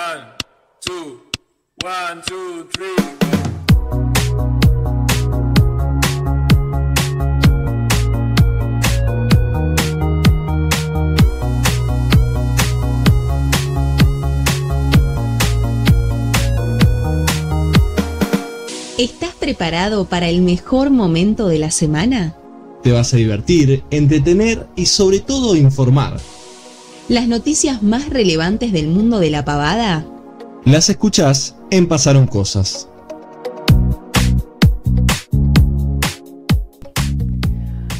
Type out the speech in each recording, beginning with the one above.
One, two, one, two, three. ¿Estás preparado para el mejor momento de la semana? Te vas a divertir, entretener y sobre todo informar. ¿Las noticias más relevantes del mundo de la pavada? Las escuchás en Pasaron Cosas.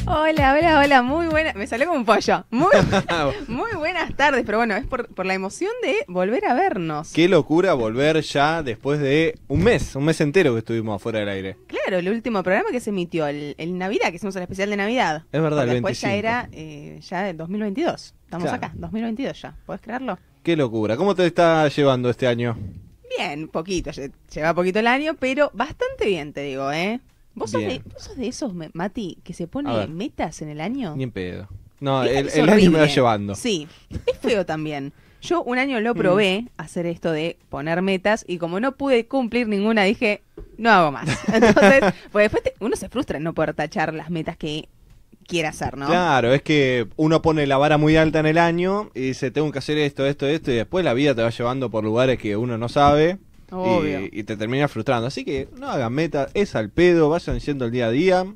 Hola, hola, hola, muy buena. Me salió como un pollo. Muy, muy buenas tardes, pero bueno, es por, por la emoción de volver a vernos. Qué locura volver ya después de un mes, un mes entero que estuvimos afuera del aire. Claro, el último programa que se emitió, el, el Navidad, que hicimos el especial de Navidad. Es verdad, Porque el después ya 25. era eh, ya el 2022. Estamos Claro. acá, 2022 ya. ¿Puedes creerlo? Qué locura. ¿Cómo te está llevando este año? Bien, poquito, lle- lleva poquito el año, pero bastante bien, te digo, ¿eh? ¿Vos sos, de, vos sos de esos, Mati, que se pone metas en el año? Ni en pedo. No, el, año me va llevando. Sí, es feo también. Yo un año lo probé hacer esto de poner metas y como no pude cumplir ninguna dije, no hago más. Entonces, pues después te- uno se frustra en no poder tachar las metas que quiere hacer, ¿no? Claro, es que uno pone la vara muy alta en el año y dice, tengo que hacer esto, esto, esto, y después la vida te va llevando por lugares que uno no sabe Obvio. y, y te termina frustrando. Así que no hagan meta, es al pedo, vayan yendo el día a día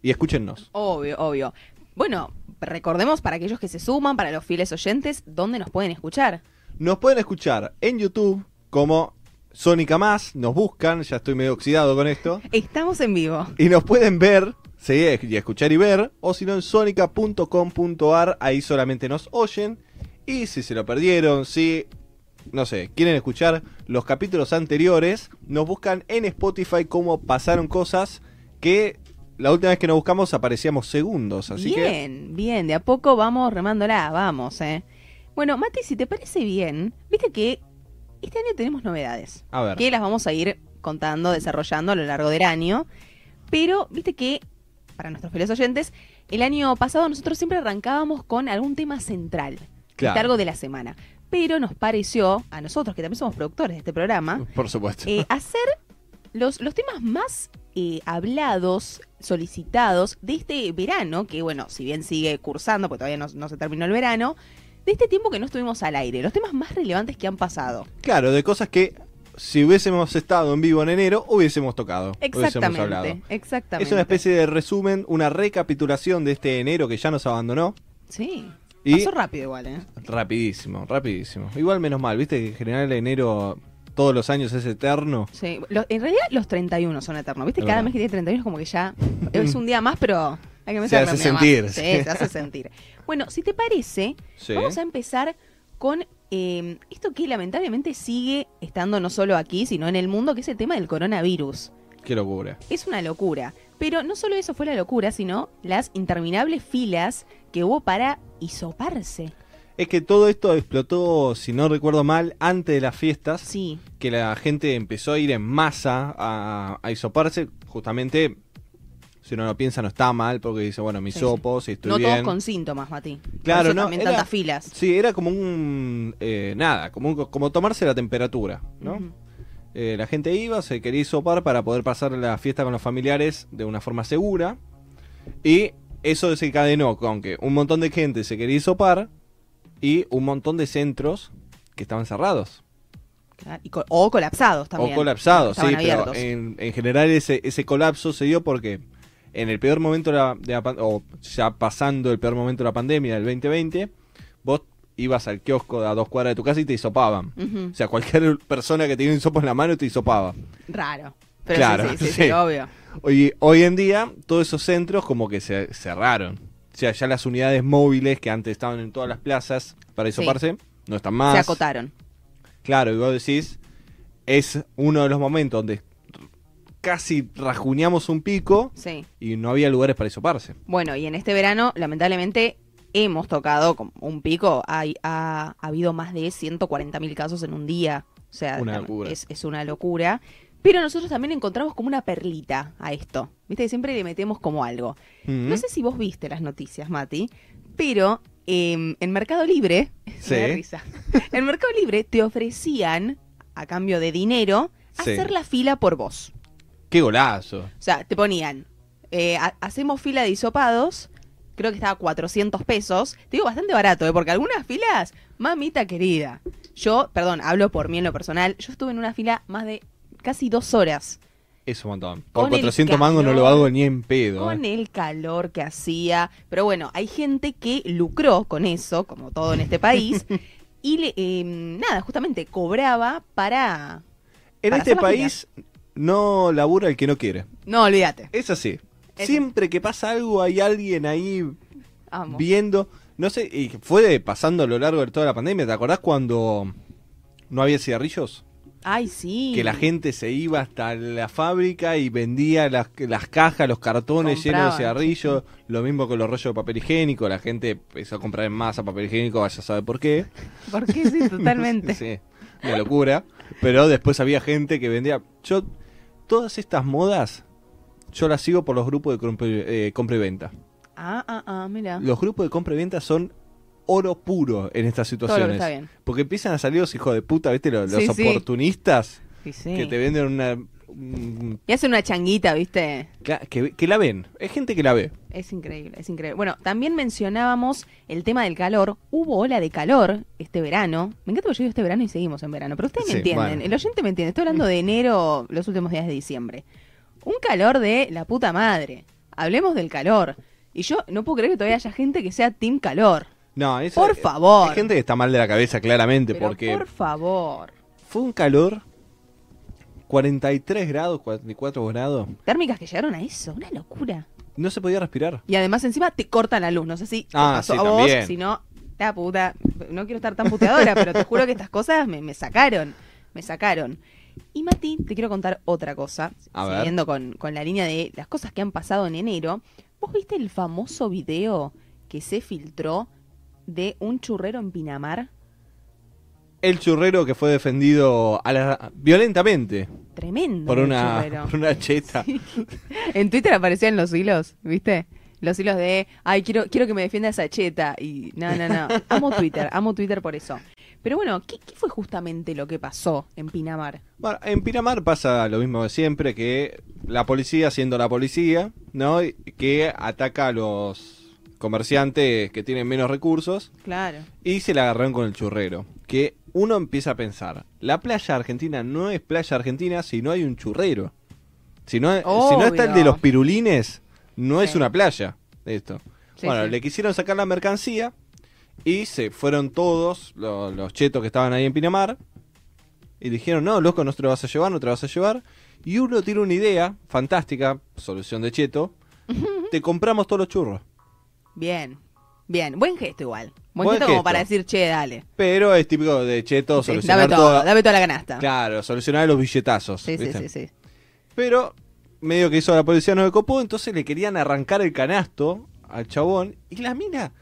y escúchennos. Obvio, obvio. Bueno, recordemos para aquellos que se suman, para los fieles oyentes, dónde nos pueden escuchar. Nos pueden escuchar en YouTube como Sónica Más, nos buscan, ya estoy medio oxidado con esto. Estamos en vivo. Y nos pueden ver, sí, y escuchar y ver, o si no en sonica.com.ar, ahí solamente nos oyen. Y si se lo perdieron, si, no sé, quieren escuchar los capítulos anteriores, nos buscan en Spotify como pasaron cosas que la última vez que nos buscamos aparecíamos segundos, así que... bien, bien, de a poco vamos remándola, vamos, ¿eh? Bueno, Mati, si te parece bien, viste que este año tenemos novedades. A ver. que las vamos a ir contando, desarrollando a lo largo del año. Pero, viste que, para nuestros fieles oyentes, el año pasado nosotros siempre arrancábamos con algún tema central, Claro. ¿viste? algo de la semana. Pero nos pareció, a nosotros que también somos productores de este programa, Por supuesto. eh, hacer los, los temas más eh, hablados, solicitados de este verano, que bueno, si bien sigue cursando, porque todavía no, no se terminó el verano, de este tiempo que no estuvimos al aire, los temas más relevantes que han pasado. Claro, de cosas que si hubiésemos estado en vivo en enero, hubiésemos tocado. Hubiésemos hablado. Exactamente, exactamente. Es una especie de resumen, una recapitulación de este enero que ya nos abandonó. Sí. Y Pasó rápido igual, ¿eh? rapidísimo, rapidísimo. Igual menos mal, viste que en general enero todos los años es eterno. Sí. Lo- en realidad los 31 son eternos. ¿Viste? Cada mes que tiene 31 es como que ya es un día más, pero hay que Se hace sentir, Sí, sí. se hace sentir. Bueno, si te parece, Sí. vamos a empezar con eh, esto que lamentablemente sigue estando no solo aquí, sino en el mundo, que es el tema del coronavirus. Qué locura. Es una locura. Pero no solo eso fue la locura, sino las interminables filas que hubo para hisoparse. Es que todo esto explotó, si no recuerdo mal, antes de las fiestas. Sí. Que la gente empezó a ir en masa a, a hisoparse. Justamente, si uno lo piensa, no está mal, porque dice, bueno, mis Sí, sopos, y estoy no bien. todos con síntomas, Mati. Por Claro, eso no, También era- tantas filas. Sí, era como un. eh, nada, como, un- como tomarse la temperatura, ¿no? Eh, la gente iba, se quería hisopar para poder pasar la fiesta con los familiares de una forma segura. Y eso desencadenó con que un montón de gente se quería hisopar y un montón de centros que estaban cerrados. Claro, y co- o colapsados también. O colapsados, sí, pero en, en general ese, ese colapso se dio porque en el peor momento de la, de la o ya pasando el peor momento de la pandemia del 2020, vos ibas al kiosco a dos cuadras de tu casa y te hisopaban. O sea, cualquier persona que tenía un hisopo en la mano te hisopaba. Raro. Pero Claro, sí, sí, sí, sí. obvio. Hoy, hoy en día, todos esos centros como que se cerraron. O sea, ya las unidades móviles que antes estaban en todas las plazas para hisoparse, no están más. Se acotaron. Claro, y vos decís, es uno de los momentos donde casi rajuñamos un pico Sí. y no había lugares para hisoparse. Bueno, y en este verano, lamentablemente, hemos tocado un pico. Hay, ha, ha habido más de 140.000 casos en un día. O sea, Una tam- locura. Es, es una locura. Pero nosotros también encontramos como una perlita a esto. Viste que siempre le metemos como algo. Mm. No sé si vos viste las noticias, Mati, pero em, en Mercado Libre, Sí. me da risa. En Mercado Libre te ofrecían, a cambio de dinero, Sí. hacer la fila por vos. Qué golazo. O sea, te ponían, eh, ha- hacemos fila de hisopados, creo que estaba a 400 pesos. Te digo bastante barato, ¿eh? porque algunas filas, mamita querida. Yo, perdón, hablo por mí en lo personal, yo estuve en una fila más de casi dos horas. Es un montón. Por Con el 400 mangos no lo calor, hago ni en pedo. Con eh. el calor que hacía. Pero bueno, hay gente que lucró con eso, como todo en este país. y le, eh, nada, justamente cobraba para... En para este hacer país no labura el que no quiere. No, olvídate. Es así. Es- Siempre que pasa algo hay alguien ahí viendo. No sé, y fue pasando a lo largo de toda la pandemia. ¿Te acordás cuando no había cigarrillos? Ay, sí. Que la gente se iba hasta la fábrica y vendía las, las cajas, los cartones llenos de cigarrillos. Lo mismo con los rollos de papel higiénico. La gente empezó a comprar en masa papel higiénico, vaya a saber por qué. ¿Por qué? Sí, totalmente. Sí, una locura. Pero después había gente que vendía. Yo, todas estas modas, yo las sigo por los grupos de compra, eh, compra y venta. Ah, ah, ah, mira. Los grupos de compra y venta son oro puro en estas Todo lo que situaciones. está bien. Porque empiezan a salir los hijos de puta, ¿viste? Los, Sí, oportunistas Sí, sí. que te venden una. Un- Y hace una changuita, ¿viste? que, que la ven. Hay gente que la ve. Es increíble, es increíble. Bueno, también mencionábamos el tema del calor. Hubo ola de calor este verano. Me encanta que yo digo este verano y seguimos en verano, pero ustedes me Sí, entienden. bueno. El oyente me entiende. Estoy hablando de enero, los últimos días de diciembre. Un calor de la puta madre. Hablemos del calor. Y yo no puedo creer que todavía haya gente que sea team calor. No, eso- Por favor. Hay gente que está mal de la cabeza, claramente, Pero porque por favor. fue un calor. 43 grados, 44 grados. Térmicas que llegaron a eso, una locura. No se podía respirar. Y además encima te cortan la luz. No sé si Ah, pasó sí, a vos, si no, la puta. No quiero estar tan puteadora, pero te juro que estas cosas me, me sacaron. Me sacaron. Y Mati, te quiero contar otra cosa. A siguiendo con, con la línea de las cosas que han pasado en enero. ¿Vos viste el famoso video que se filtró de un churrero en Pinamar? El churrero que fue defendido a la- violentamente Tremendo. por una, por una cheta. En Twitter aparecían los hilos, ¿viste? Los hilos de, ay, quiero, quiero que me defienda esa cheta. Y no, no, no. Amo Twitter, amo Twitter por eso. Pero bueno, ¿qué, qué fue justamente lo que pasó en Pinamar? Bueno, en Pinamar pasa lo mismo de siempre, que la policía siendo la policía, ¿no? Que ataca a los comerciantes que tienen menos recursos Claro. y se la agarraron con el churrero. Que uno empieza a pensar, la playa argentina no es playa argentina si no hay un churrero. Si no, si no está el de los pirulines, no es una playa. Esto. Sí, bueno, sí. le quisieron sacar la mercancía y se fueron todos lo- los, chetos que estaban ahí en Pinamar y dijeron, no, loco, no te lo vas a llevar, no te lo vas a llevar. Y uno tiene una idea fantástica, solución de cheto, te compramos todos los churros. Bien. Bien. Buen gesto igual. Buen, Buen gesto, como para decir, che, dale. Pero es típico de cheto Sí, solucionar dame todo, todo- dame toda la canasta. Claro, solucionar los billetazos. sí, sí, ¿viste? sí, sí. Pero medio que hizo la policía no le copó, entonces le querían arrancar el canasto al chabón y la mina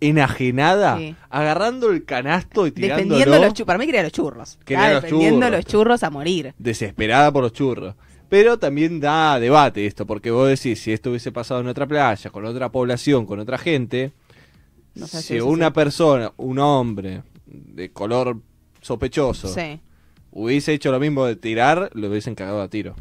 enajenada, Sí. agarrando el canasto y tirándolo, Defendiendo los churros. Para mí quería los churros. Quería los defendiendo churros. los churros a morir. desesperada por los churros. Pero también da debate esto, porque vos decís, si esto hubiese pasado en otra playa, con otra población, con otra gente, No sé, si una persona, un hombre de color sospechoso, Sí. hubiese hecho lo mismo de tirar, lo hubiesen cagado a tiro.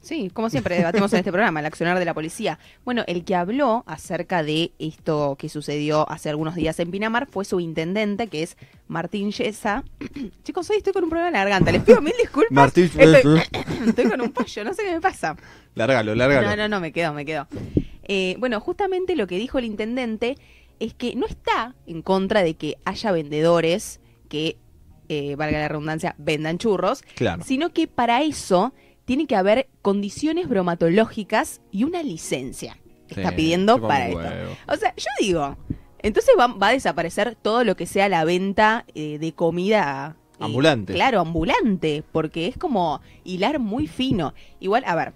Sí, como siempre debatimos en este programa, el accionar de la policía. Bueno, el que habló acerca de esto que sucedió hace algunos días en Pinamar fue su intendente, que es Martín Yesa. Chicos, hoy estoy con un problema en la garganta, les pido mil disculpas. Martín estoy, estoy con un pollo, no sé qué me pasa. Lárgalo, lárgalo. No, no, no, me quedo, me quedo. Eh, bueno, justamente lo que dijo el intendente es que no está en contra de que haya vendedores que, eh, valga la redundancia, vendan churros, Claro. sino que para eso tiene que haber condiciones bromatológicas y una licencia. Está Sí, pidiendo chupa para esto. huevo. O sea, yo digo, entonces va, va a desaparecer todo lo que sea la venta eh, de comida. eh, Ambulante. claro, ambulante, porque es como hilar muy fino. Igual, a ver,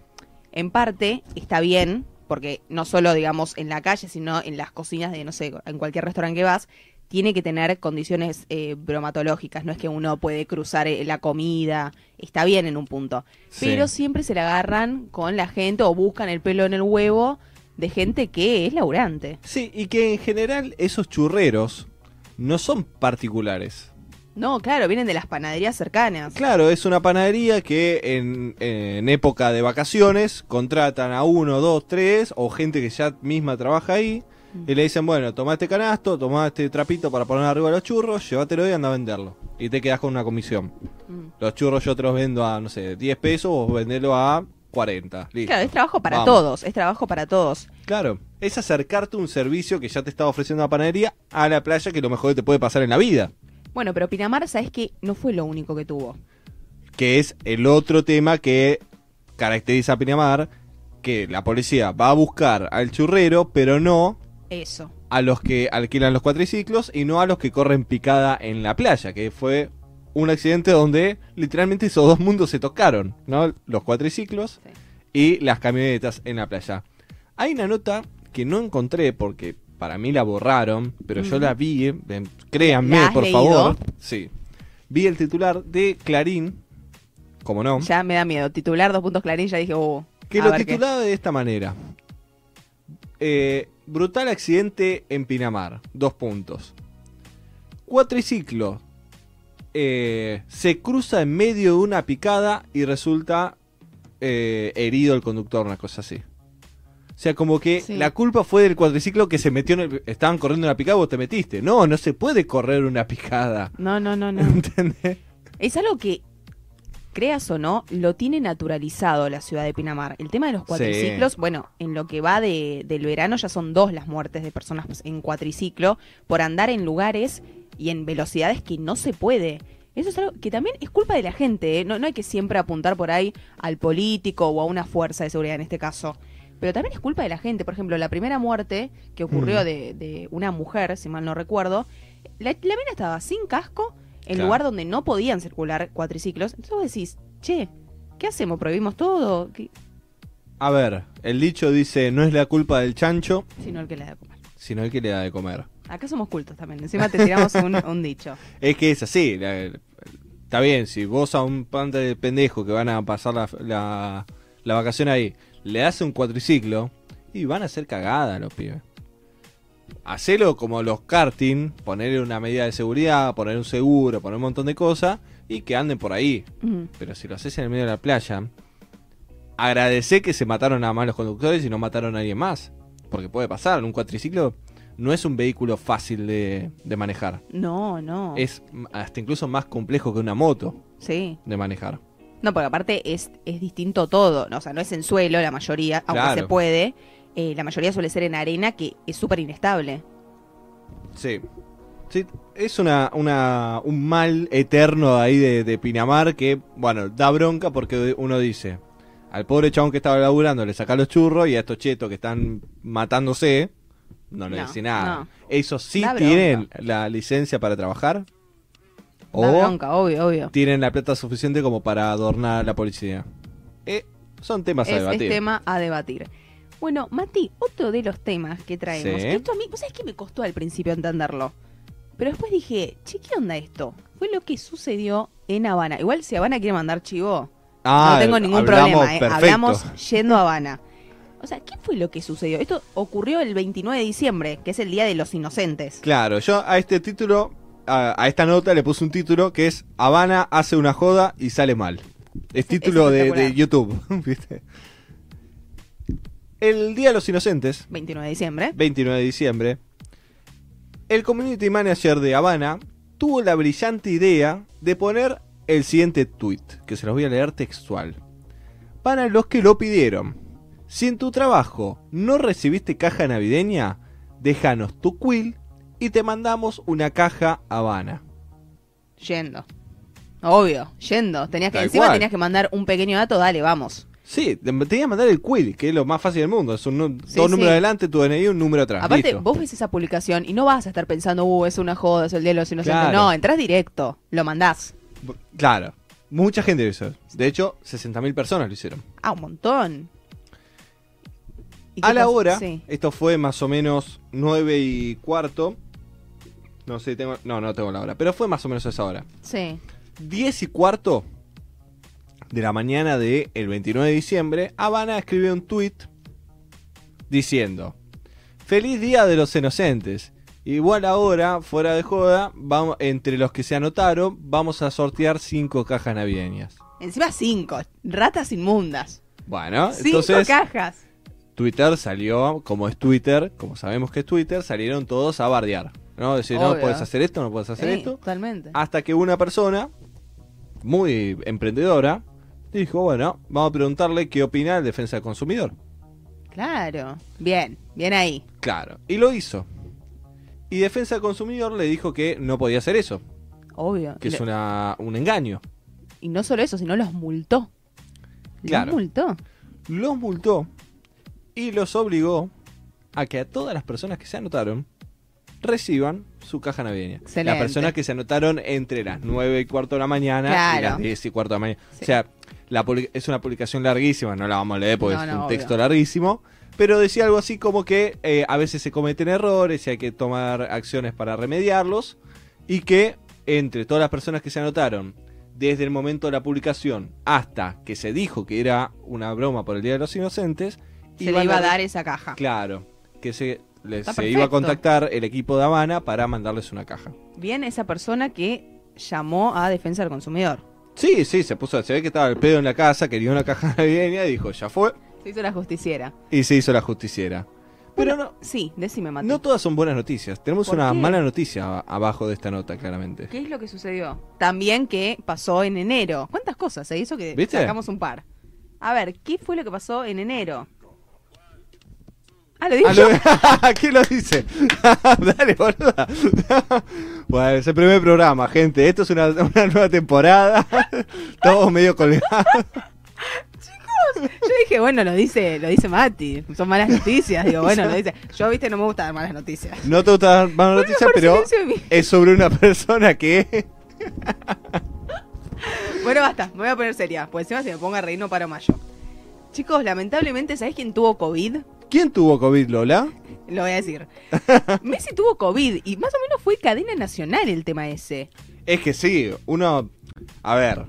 en parte está bien, porque no solo, digamos, en la calle, sino en las cocinas de, no sé, en cualquier restaurante que vas, tiene que tener condiciones eh, bromatológicas, no es que uno puede cruzar eh, la comida, está bien en un punto, Sí. pero siempre se la agarran con la gente o buscan el pelo en el huevo de gente que es laburante. Sí, y que en general esos churreros no son particulares. No, claro, vienen de las panaderías cercanas. Claro, es una panadería que en, en época de vacaciones contratan a uno, dos, tres, o gente que ya misma trabaja ahí, y le dicen, bueno, toma este canasto, toma este trapito para poner arriba los churros, llévatelo y anda a venderlo. Y te quedas con una comisión. Mm. Los churros yo te los vendo a, no sé, 10 pesos, vos vendelo a 40. Listo. Claro, es trabajo para Vamos. todos, es trabajo para todos. Claro, es acercarte un servicio que ya te estaba ofreciendo la panadería a la playa, que lo mejor que te puede pasar en la vida. Bueno, pero Pinamar, ¿sabes que No fue lo único que tuvo. que es el otro tema que caracteriza a Pinamar, que la policía va a buscar al churrero, pero no Eso. a los que alquilan los cuatriciclos y no a los que corren picada en la playa, que fue un accidente donde literalmente esos dos mundos se tocaron, ¿no? Los cuatriciclos Sí. y las camionetas en la playa. Hay una nota que no encontré porque para mí la borraron, pero yo la vi, eh, créanme, ¿La has por leído? favor. Sí. Vi el titular de Clarín, como no, Ya me da miedo. Titular, dos puntos clarín, ya dije, uh, que lo qué. titulaba de esta manera. Eh, brutal accidente en Pinamar. Dos puntos. Cuatriciclo. eh, se cruza en medio de una picada y resulta eh, herido el conductor, una cosa así. O sea, como que Sí. la culpa fue del cuatriciclo que se metió en el... Estaban corriendo una picada vos te metiste. No, no se puede correr una picada. No, no, no, no. ¿Entendés? es algo que, creas o no, lo tiene naturalizado la ciudad de Pinamar. El tema de los cuatriciclos, bueno, en lo que va de, del verano ya son dos las muertes de personas en cuatriciclo por andar en lugares y en velocidades que no se puede. Eso es algo que también es culpa de la gente, ¿eh? no, no hay que siempre apuntar por ahí al político o a una fuerza de seguridad en este caso. Pero también es culpa de la gente. Por ejemplo, la primera muerte que ocurrió Mm. de, de una mujer, si mal no recuerdo, la, la mina estaba sin casco en Claro. lugar donde no podían circular cuatriciclos. Entonces vos decís, che, ¿qué hacemos? ¿Prohibimos todo? ¿Qué? A ver, el dicho dice, no es la culpa del chancho, Sino el que le da de comer. sino el que le da de comer. Acá somos cultos también. Encima te tiramos un, un dicho. Es que es así. la- está bien, si vos a un pante de pendejo que van a pasar la, la, la vacación ahí, le das un cuatriciclo y van a hacer cagada los pibes. Hacelo como los karting, ponerle una medida de seguridad, poner un seguro, poner un montón de cosas y que anden por ahí. Pero si lo haces en el medio de la playa, agradecé que se mataron a malos conductores y no mataron a alguien más. Porque puede pasar, un cuatriciclo no es un vehículo fácil de, de manejar. No, no. Es hasta incluso más complejo que una moto Sí. de manejar. No, porque aparte es, es distinto todo. ¿no? O sea, no es en suelo la mayoría, aunque Claro. se puede. Eh, la mayoría suele ser en arena, que es súper inestable. Sí. Sí, es una, una, un mal eterno ahí de, de Pinamar que, bueno, da bronca porque uno dice, al pobre chabón que estaba laburando le saca los churros y a estos chetos que están matándose, no le No, dice nada. no. ¿Esos sí Da tienen la licencia para trabajar? Da ¿O bronca, obvio, obvio. tienen la plata suficiente como para adornar a la policía? Eh, son temas a Es, es debatir. tema a debatir. Bueno, Mati, otro de los temas que traemos. Sí. Esto a mí, ¿vos sabés que me costó al principio entenderlo? Pero después dije, che, ¿qué onda esto? Fue lo que sucedió en Habana. Igual si Habana quiere mandar chivo, Ah, no tengo ningún problema, ¿eh? Hablamos yendo a Habana. O sea, ¿qué fue lo que sucedió? Esto ocurrió el 29 de diciembre, que es el Día de los Inocentes. Claro, yo a este título, a, a esta nota le puse un título que es Habana hace una joda y sale mal. Es título de. YouTube, ¿viste? El Día de los Inocentes, 29 de diciembre. 29 de diciembre, el community manager de Habana tuvo la brillante idea de poner el siguiente tweet, que se los voy a leer textual. Para los que lo pidieron, si en tu trabajo no recibiste caja navideña, déjanos tu quill y te mandamos una caja Habana. Yendo. Obvio, yendo. Tenías que, Tal encima cual. tenías que mandar un pequeño dato, dale, vamos. Sí, te te tenía que mandar el quill, que es lo más fácil del mundo. Es un nu- Sí, dos números sí. adelante, tu DNI, un número atrás. Aparte, listo. vos ves esa publicación y no vas a estar pensando, uh, es una joda, es el día de los inocentes. Claro. No, entras directo, lo mandás. Claro, mucha gente lo hizo. De hecho, 60.000 personas lo hicieron. Ah, un montón. ¿Y qué A la pasó? hora, Sí. esto fue más o menos 9 y cuarto. No sé, tengo, no, no tengo la hora, pero fue más o menos a esa hora. Sí. 10 y cuarto de la mañana del 29 de diciembre, Habana escribió un tweet diciendo: Feliz Día de los Inocentes. Igual ahora, fuera de joda, vamos, entre los que se anotaron, vamos a sortear cinco cajas navideñas. Encima cinco. Ratas inmundas. Bueno, Cinco entonces cajas. Twitter salió, como es Twitter, como sabemos que es Twitter, salieron todos a bardear. ¿No? Decir, no puedes hacer esto, no puedes hacer Sí, esto. Totalmente. Hasta que una persona, muy emprendedora, dijo, bueno, vamos a preguntarle qué opina el defensa del consumidor. Claro. Bien, bien ahí. Claro, y lo hizo. Y defensa del consumidor le dijo que no podía hacer eso, Obvio. que es una, un engaño. Y no solo eso, sino los multó. Claro. Los multó. Los multó y los obligó a que a todas las personas que se anotaron reciban su caja navideña. Excelente. Las personas que se anotaron entre las 9 y cuarto de la mañana y las 10 y cuarto de la mañana. Sí. O sea, la es una publicación larguísima, no la vamos a leer porque No, es no, un obvio. texto larguísimo. Pero decía algo así como que eh, a veces se cometen errores y hay que tomar acciones para remediarlos. Y que entre todas las personas que se anotaron, desde el momento de la publicación hasta que se dijo que era una broma por el Día de los Inocentes, Se le iba a dar esa caja. Claro, que se, le- Está se iba a contactar el equipo de Habana para mandarles una caja. Bien esa persona que llamó a defensa del consumidor. Sí, sí, se puso, se ve que estaba el pedo en la casa, quería una caja navideña y dijo, ya fue, Se hizo la justiciera. y se hizo la justiciera. Pero no, Sí, decime, Mati. no todas son buenas noticias. Tenemos ¿Por una qué? mala noticia abajo de esta nota, claramente. ¿Qué es lo que sucedió? También que pasó en enero. ¿Cuántas cosas se hizo que ¿Viste? sacamos un par? A ver, ¿qué fue lo que pasó en enero? Ah, lo dije Ah, ¿Quién lo dice? Dale, boluda. bueno, es el primer programa, gente. Esto es una, una nueva temporada. Todos medio colgados. Yo dije, bueno, lo dice, lo dice Mati. Son malas noticias. Digo, bueno, lo dice. Yo, viste, no me gustan las malas noticias. No te gusta dar más noticias, pero es sobre una persona que... Bueno, basta, me voy a poner seria. Pues encima si me pongo a reír no paro más yo. Chicos, lamentablemente, ¿sabés quién tuvo COVID? ¿Quién tuvo COVID, Lola? Lo voy a decir. Messi tuvo COVID y más o menos fue cadena nacional el tema ese. Es que sí, uno... A ver,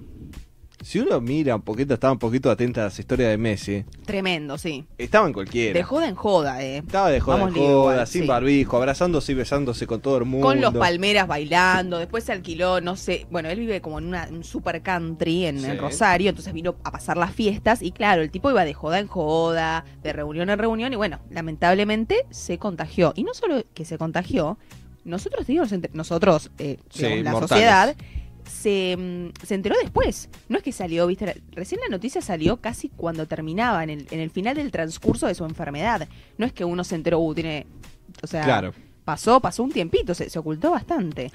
si uno mira un poquito, estaba un poquito atenta a las historias de Messi, Tremendo, sí. estaba en cualquiera. De joda en joda, eh. Estaba de joda, en Vamos joda, igual, sin sí. barbijo, abrazándose y besándose con todo el mundo. Con los palmeras bailando, después se alquiló, no sé, bueno, él vive como en una, un super country en. Rosario, entonces vino a pasar las fiestas y claro, el tipo iba de joda en joda, de reunión en reunión y bueno, lamentablemente se contagió. Y no solo que se contagió, nosotros, digo, nosotros, eh, Sí, digamos, la mortales. sociedad, se, mm, se enteró después. No es que salió, viste, recién la noticia salió casi cuando terminaba, en el, en el final del transcurso de su enfermedad. No es que uno se enteró, uh, tiene, o sea, Claro. pasó, pasó un tiempito, se, se ocultó bastante.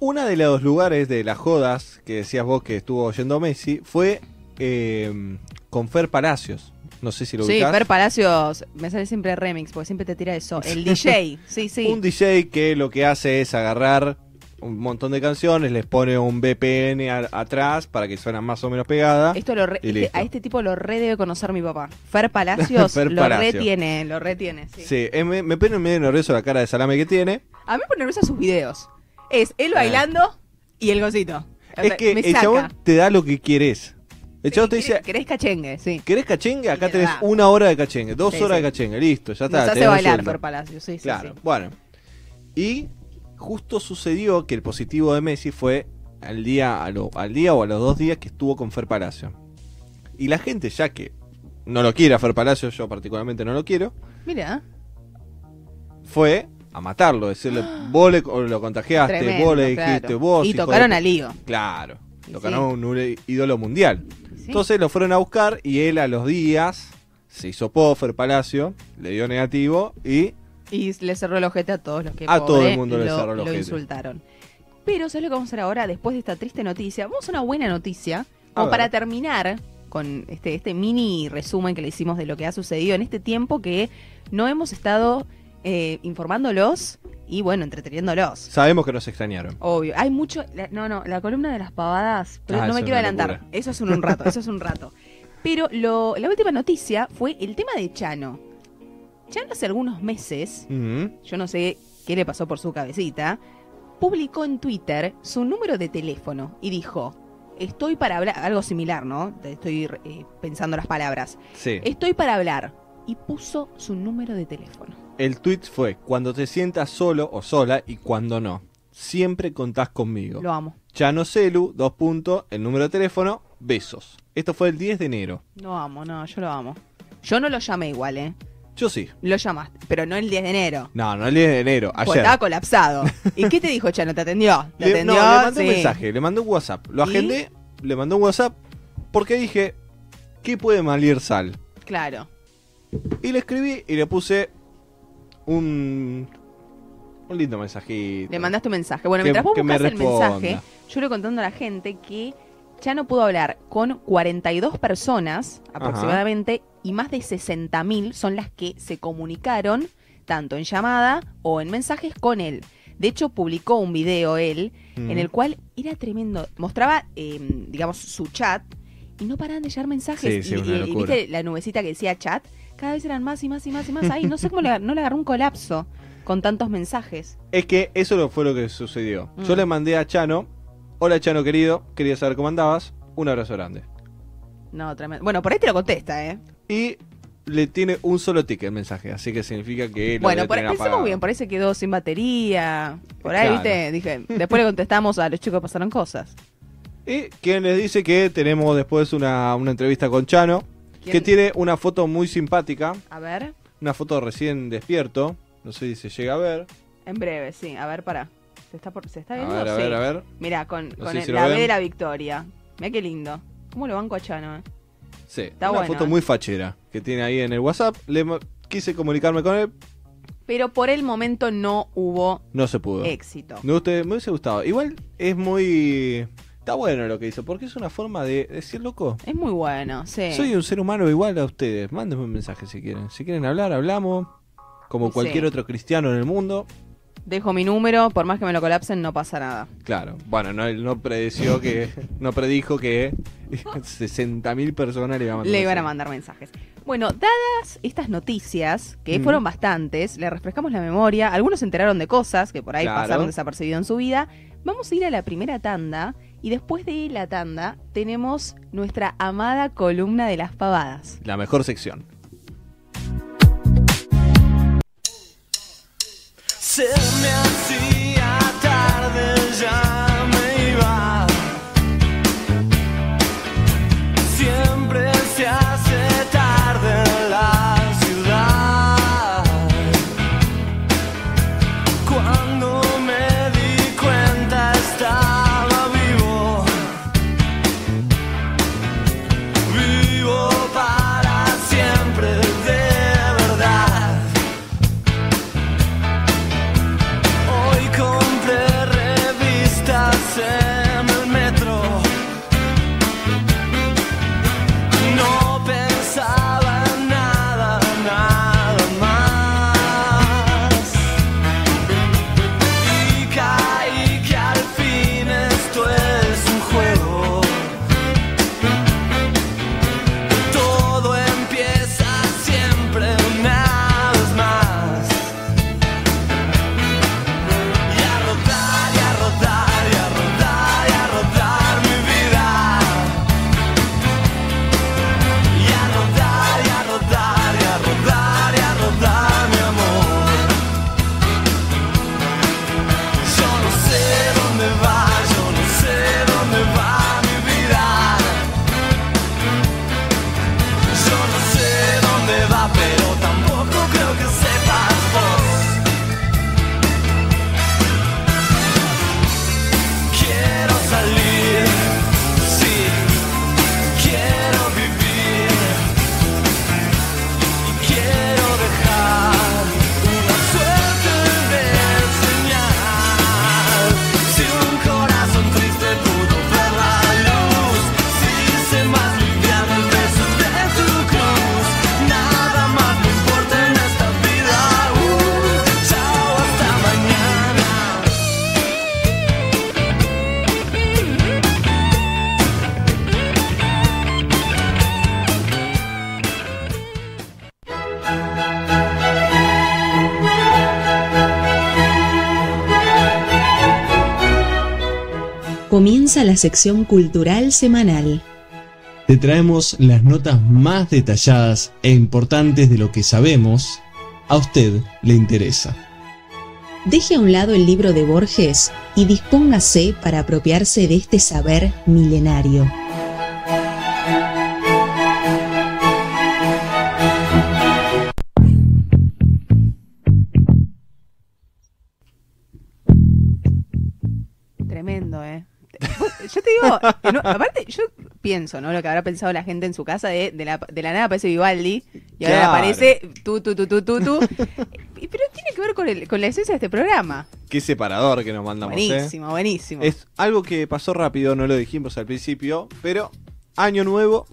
Uno de los lugares de las jodas que decías vos que estuvo oyendo Messi fue eh, con Fer Palacios. No sé si lo Sí, ubicás. Fer Palacios, me sale siempre remix, porque siempre te tira eso. El DJ, sí, sí. Un DJ que lo que hace es agarrar un montón de canciones, les pone un VPN a- atrás para que suenan más o menos pegadas. Esto lo re- Y este- listo. a este tipo lo re debe conocer mi papá. Fer Palacios Fer lo Palacio. retiene, lo retiene. Sí. Sí, eh, me, me pone medio nervioso la cara de salame que tiene. A mí me pone nerviosa sus videos. Es él bailando y el gocito. Es que me el saca. chabón te da lo que quieres. El Sí, chabón te ¿querés- dice, ¿Querés cachengue? Sí. ¿querés cachengue? Acá Y te tenés da. una hora de cachengue, dos Sí, horas sí. de cachengue, listo, ya está. Nos hace tenés bailar. Fer Palacios, sí, sí, Claro, sí. bueno. Y justo sucedió que el positivo de Messi fue al día, a lo- al día o a los dos días que estuvo con Fer Palacio. Y la gente, ya que no lo quiere a Fer Palacio, yo particularmente no lo quiero, Mira, fue a matarlo, decirle, vos le- lo contagiaste, tremendo, vos le dijiste, claro. vos... Y de tocaron pu-". al lío. Claro, Y tocaron un ídolo mundial. Sí. Entonces lo fueron a buscar y él a los días se hizo Fer Palacio, le dio negativo y Y le cerró el ojete a todos los que A pobre, todo el mundo le lo, cerró el lo ojete. insultaron. Pero, ¿sabes lo que vamos a hacer ahora? Después de esta triste noticia, vamos a una buena noticia. Como para terminar con este, este mini resumen que le hicimos de lo que ha sucedido en este tiempo que no hemos estado eh, informándolos y, bueno, entreteniéndolos. sabemos que nos extrañaron. Obvio. Hay mucho. la- no, no, la columna de las pavadas. Pero Ah, no me quiero adelantar. locura. Eso es un, un rato. Eso es un rato. Pero lo, la última noticia fue el tema de Chano. Chano hace algunos meses, yo no sé qué le pasó por su cabecita, publicó en Twitter su número de teléfono y dijo: Estoy para hablar. Algo similar, ¿no? Estoy eh, pensando las palabras. Sí. Estoy para hablar. y puso su número de teléfono. El tweet fue, cuando te sientas solo o sola y cuando no. Siempre contás conmigo. Lo amo. Chano Celu, dos puntos, el número de teléfono, besos. Esto fue el 10 de enero. Lo amo, no, yo lo amo. Yo no lo llamé igual, ¿eh? Yo sí. Lo llamaste, pero no el 10 de enero. No, no el 10 de enero, Porque ayer. estaba colapsado. ¿Y qué te dijo Chano? ¿Te atendió? ¿Te Le, atendió? no, le mandé un mensaje, le mandé un WhatsApp. Lo ¿Y? agendé, le mandé un WhatsApp porque dije, ¿qué puede malir sal? Claro. Y le escribí y le puse un, un lindo mensajito. Le mandaste un mensaje. Bueno, mientras vos que buscas el mensaje, yo le contando a la gente que Chano pudo hablar con 42 personas aproximadamente y más de 60.000 son las que se comunicaron tanto en llamada o en mensajes con él. De hecho, publicó un video él Mm. en el cual era tremendo. Mostraba, eh, digamos, su chat y no paraban de llegar mensajes. Sí, sí, y, una y- viste la nubecita que decía chat, cada vez eran más y más y más y más. Ay, no sé cómo le, no le agarró un colapso con tantos mensajes. Es que eso fue lo que sucedió. Mm. Yo le mandé a Chano, hola Chano querido, quería saber cómo andabas, un abrazo grande. No, tremendo. Bueno, por ahí te lo contesta, ¿eh? Y le tiene un solo ticket el mensaje, así que significa que... lo Bueno, por, pensemos apagado. bien, por ahí se quedó sin batería. Por ahí, Claro. viste, dije, después le contestamos a los chicos que pasaron cosas. Y quien les dice que tenemos después una, una entrevista con Chano, ¿Quién? que tiene una foto muy simpática, A ver, una foto recién despierto, no sé si se llega a ver. en breve, sí. A ver, para. ¿Se está, por, ¿se está A viendo? ver, a Sí. ver, a ver. Mira, con, No con sé el- si lo la B ven. de la victoria. Mira qué lindo. ¿Cómo lo banco a Chano, eh? Sí, Está una bueno, foto ¿eh? muy fachera que tiene ahí en el WhatsApp. Le quise comunicarme con él, Pero por el momento no hubo no se pudo. éxito. Me, guste- me hubiese gustado. Igual es muy... Está bueno lo que hizo, porque es una forma de decir, loco, Es muy bueno, sí. soy un ser humano igual a ustedes. Mándenme un mensaje si quieren. Si quieren hablar, hablamos. Como Sí. cualquier otro cristiano en el mundo. Dejo mi número, por más que me lo colapsen, no pasa nada. Claro. Bueno, no, él no predeció que... No predijo que 60.000 personas le iban a mandar Le iban a mensaje. mandar mensajes. Bueno, dadas estas noticias, que Mm. fueron bastantes, le refrescamos la memoria, algunos se enteraron de cosas que por ahí Claro. pasaron desapercibido en su vida. Vamos a ir a la primera tanda y después de la tanda tenemos nuestra amada columna de las pavadas. La mejor sección. Se Comienza la sección cultural semanal. te traemos las notas más detalladas e importantes de lo que sabemos a usted le interesa. Deje a un lado el libro de Borges y dispóngase para apropiarse de este saber milenario. Digo, en- aparte, yo pienso, ¿no? Lo que habrá pensado la gente en su casa de, de la, de la nada aparece Vivaldi y ahora Claro. aparece tú, tú, tú, tú, tú, Pero tiene que ver con, el, con la esencia de este programa. Qué separador que nos mandamos, ¿eh? buenísimo, buenísimo. Es algo que pasó rápido, no lo dijimos al principio, pero año nuevo,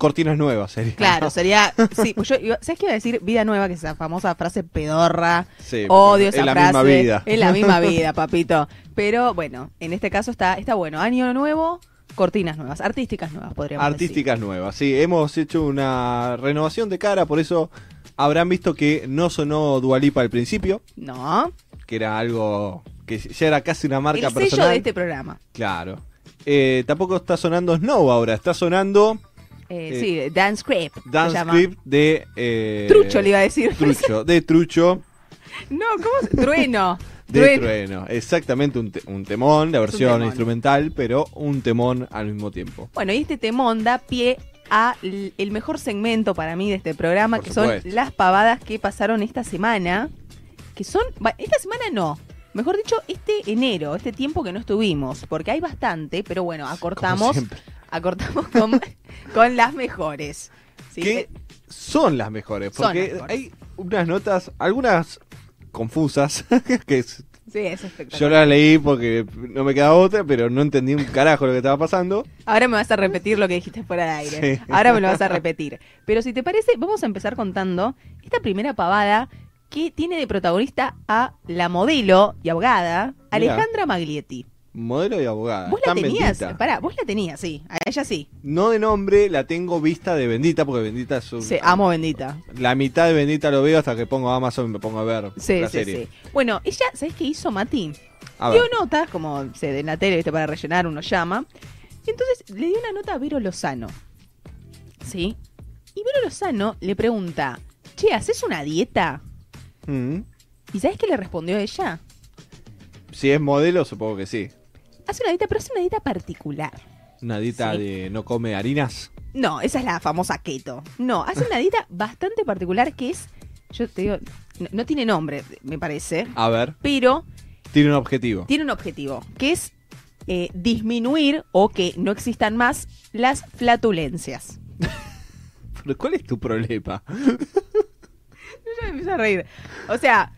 cortinas nuevas sería. Claro, sería. Sí, pues yo. ¿Sabes qué iba a decir? Vida nueva, que es esa famosa frase pedorra. Sí, Odio es esa la frase. misma vida. Es la misma vida, papito. Pero bueno, en este caso está, está bueno. Año nuevo, cortinas nuevas, artísticas nuevas, podríamos Artísticas nuevas, sí. Hemos hecho una renovación de cara, por eso habrán visto que no sonó Dualipa al principio, decir. No. que era algo que ya era casi una marca el sello personal. de este programa. Claro. Eh, tampoco está sonando Snow ahora, está sonando Eh, sí, Dance Script. Dance. Script de... eh, Trucho le iba a decir. Trucho, de Trucho. No, ¿cómo se- Trueno. De Trueno. trueno, exactamente un, te- un temón, la versión temón. instrumental, pero un temón al mismo tiempo. Bueno, y este temón da pie a el mejor segmento para mí de este programa, Por que son las pavadas que pasaron esta semana. Que son. Esta semana no. Mejor dicho, este enero, este tiempo que no estuvimos, porque hay bastante, pero bueno, acortamos, acortamos con, con las mejores. ¿sí? Que Eh, son las mejores, porque las mejores. hay unas notas, algunas confusas, que es- Sí, es espectacular. yo las leí porque no me queda otra, pero no entendí un carajo lo que estaba pasando. Ahora me vas a repetir lo que dijiste fuera de aire. Sí. Ahora me lo vas a repetir. Pero si te parece, vamos a empezar contando esta primera pavada que tiene de protagonista a la modelo y abogada Alejandra Maglietti. Modelo y abogada. Vos la tenías, bendita. pará, vos la tenías, sí. A ella sí. No de nombre, la tengo vista de bendita, porque bendita es un- Sí, amo bendita. La mitad de bendita lo veo hasta que pongo Amazon y me pongo a ver Sí, la sí, serie. sí. Bueno, ella, ¿sabés qué hizo Mati? Dio notas, como se de la tele, ¿viste? para rellenar, uno llama. Entonces le dio una nota a Vero Lozano. ¿Sí? Y Vero Lozano le pregunta, che, ¿haces una dieta? Mm. ¿Y sabes qué le respondió ella? Si es modelo, supongo que sí. Hace una dieta, pero hace una dieta particular. Una dieta Sí. de no come harinas. No, esa es la famosa keto. No, hace una dieta bastante particular que es, yo te digo, no, no tiene nombre, me parece, A ver, pero tiene un objetivo. tiene un objetivo, que es eh, disminuir o que no existan más las flatulencias. Pero, ¿Cuál es tu problema? Yo ya me empiezo a reír. O sea,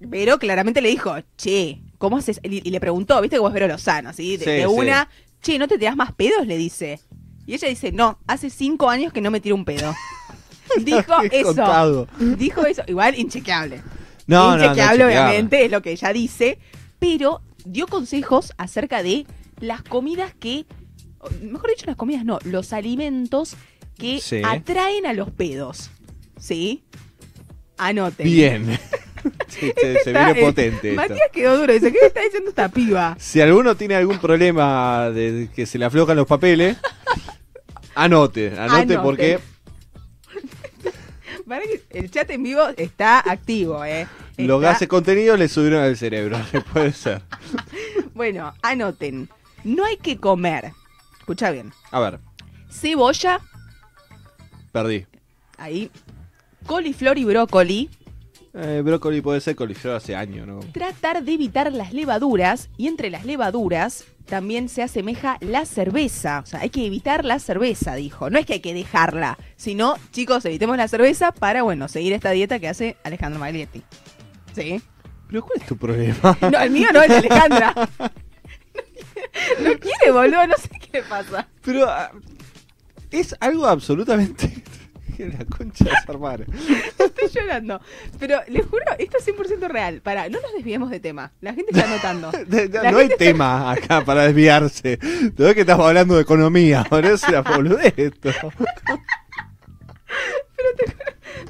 Vero claramente le dijo, che, ¿cómo haces? Y, y le preguntó, ¿viste cómo es Vero Lozano? ¿sí? De, Sí, de sí. una, che, ¿no te tiras más pedos? Le dice. Y ella dice, no, hace cinco años que no me tiro un pedo. Dijo eso. contado. Dijo eso. Igual inchequeable. No, no, no, inchequeable, chequeable. obviamente, es lo que ella dice. Pero dio consejos acerca de las comidas que. Mejor dicho, las comidas no, los alimentos que Sí. atraen a los pedos. ¿Sí? Anoten. Bien. Se, viene eh, potente esto. Matías quedó duro. Dice, ¿qué me está diciendo esta piba? Si alguno tiene algún problema de que se le aflojan los papeles, anote, anote Anote. porque Para que el chat en vivo está activo, ¿eh? los gases contenidos le subieron al cerebro. Puede ser. Bueno, anoten. No hay que comer. Escucha bien. A ver, Cebolla, perdí. ahí. Coliflor y brócoli. Eh, brócoli puede ser coliflor hace años, ¿no? Tratar de evitar las levaduras. Y entre las levaduras también se asemeja la cerveza. O sea, hay que evitar la cerveza, dijo. No es que hay que dejarla. Sino, chicos, evitemos la cerveza para, bueno, seguir esta dieta que hace Alejandro Maglietti. ¿Sí? Pero ¿cuál es tu problema? No, el mío no, el de Alejandra. No quiere, boludo, no sé qué le pasa. Pero ah, es algo absolutamente... La concha de hermana. Estoy llorando. Pero les juro, esto es 100% real. Para, no nos desviemos de tema. La gente está La no hay está- tema acá para desviarse. Te veo que estamos hablando de economía. Ahora es boludez esto.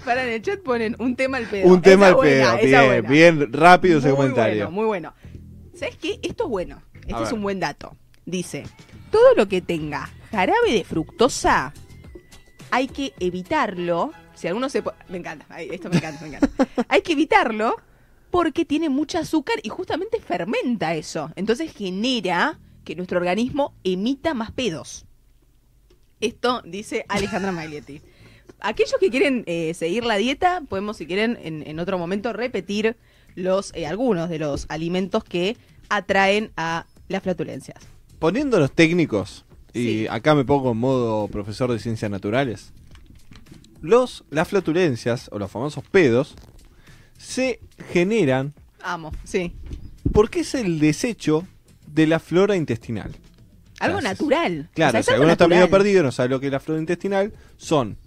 Para en el chat ponen un tema al pedo. Un tema Esa al pedo. buena, Bien, bien rápido ese comentario. Bueno, muy bueno. ¿Sabes qué? Esto es bueno. Este A es ver. un buen dato. dice, todo lo que tenga jarabe de fructosa hay que evitarlo. Si alguno se... Me encanta, esto me encanta, me encanta. Hay que evitarlo porque tiene mucho azúcar y justamente fermenta eso. Entonces genera que nuestro organismo emita más pedos. Esto dice Alejandra Maglietti. Aquellos que quieren eh, seguir la dieta, podemos, si quieren, en, otro momento repetir los eh, algunos de los alimentos que atraen a las flatulencias. Poniéndonos técnicos, y acá me pongo en modo profesor de ciencias naturales, los, las flatulencias, o los famosos pedos, se generan Amo, sí. porque es el desecho de la flora intestinal. Algo Gracias. natural. O Claro, sea, es si alguno está medio perdido no sabe lo que es la flora intestinal, son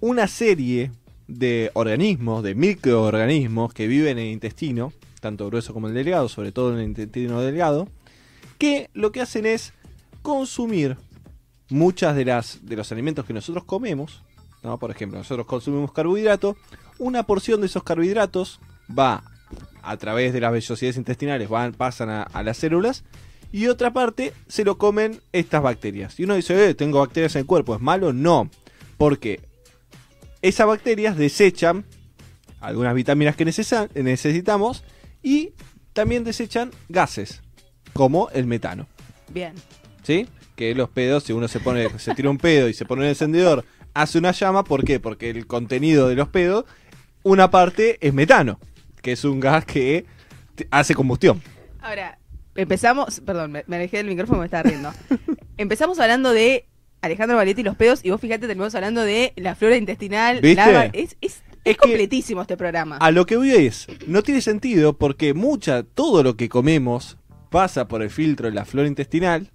una serie de organismos, de microorganismos que viven en el intestino, tanto grueso como el delgado, sobre todo en el intestino delgado, que lo que hacen es consumir muchas de las de los alimentos que nosotros comemos, ¿no? Por ejemplo, nosotros consumimos carbohidratos, una porción de esos carbohidratos va a través de las vellosidades intestinales, van, pasan a, a las células y otra parte se lo comen estas bacterias. Y uno dice, eh, tengo bacterias en el cuerpo, ¿es malo? No, porque esas bacterias desechan algunas vitaminas que necesitamos y también desechan gases, como el metano. Bien. ¿Sí? Que los pedos, si uno se pone, se tira un pedo y se pone un encendedor, hace una llama, ¿por qué? Porque el contenido de los pedos, una parte es metano, que es un gas que hace combustión. Ahora, empezamos, perdón, me, me alejé del micrófono, me estaba riendo. empezamos hablando de Alejandro Valetti y los pedos, y vos fíjate, terminamos hablando de la flora intestinal. ¿Viste? la- es, es, es Es que- completísimo este programa. A lo que voy es, no tiene sentido porque mucha, todo lo que comemos pasa por el filtro de la flora intestinal.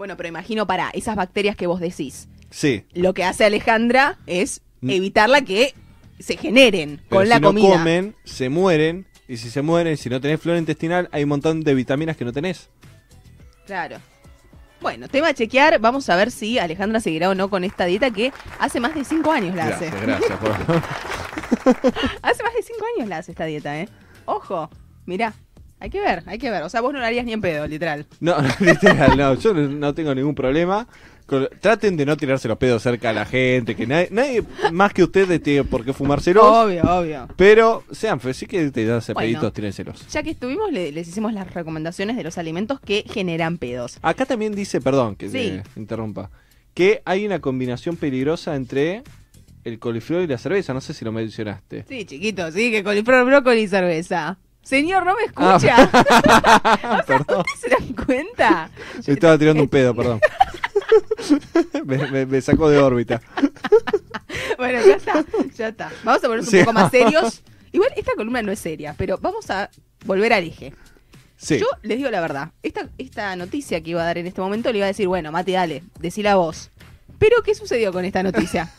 Bueno, pero imagino para esas bacterias que vos decís. Sí, Lo que hace Alejandra es Mm. evitarla que se generen pero con la si no comida. comen, se mueren. Y si se mueren, si no tenés flora intestinal, hay un montón de vitaminas que no tenés. Claro. Bueno, tema a chequear. Vamos a ver si Alejandra seguirá o no con esta dieta que hace más de cinco años la hace. Gracias, gracias. por- Hace más de cinco años la hace esta dieta, ¿eh? Ojo, mirá. Hay que ver, hay que ver. O sea, vos no lo harías ni en pedo, literal. No, literal, no, yo no, no tengo ningún problema. Con- traten de no tirarse los pedos cerca a la gente, que nadie, nadie más que ustedes tiene por qué fumárselos. Obvio, obvio. Pero sean fe, sí que te das Bueno. peditos, tírenselos. Ya que estuvimos, le- les hicimos las recomendaciones de los alimentos que generan pedos. Acá también dice, perdón que Sí. te interrumpa, que hay una combinación peligrosa entre el coliflor y la cerveza. No sé si lo mencionaste. Sí, chiquito, sí, que coliflor, brócoli y cerveza. Señor, ¿no me Ah, escucha? perdón. ¿Ustedes se dan cuenta? Me estaba tirando un pedo, perdón. me, me- me sacó de órbita. Bueno, ya está, ya está. Vamos a ponernos un poco más serios. Igual esta columna no es seria, pero vamos a volver al eje. Sí. Yo les digo la verdad. Esta, esta noticia que iba a dar en este momento le iba a decir, bueno, Mati, dale, decila vos. Pero, ¿qué sucedió con esta noticia?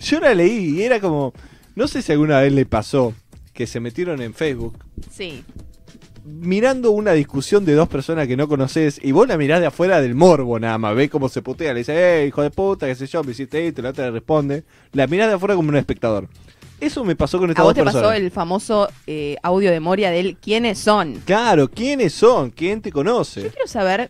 Yo la leí y era como. No sé si alguna vez le pasó que se metieron en Facebook Sí. mirando una discusión de dos personas que no conoces y vos la mirás de afuera del morbo nada más, ves cómo se putea, le dice, eh, hijo de puta, qué sé yo, me hiciste esto, la otra le responde. La mirás de afuera como un espectador. Eso me pasó con estas A vos te pasó personas. el famoso eh, audio de Moria del quiénes son. Claro, ¿quiénes son? ¿Quién te Yo conoce? quiero saber,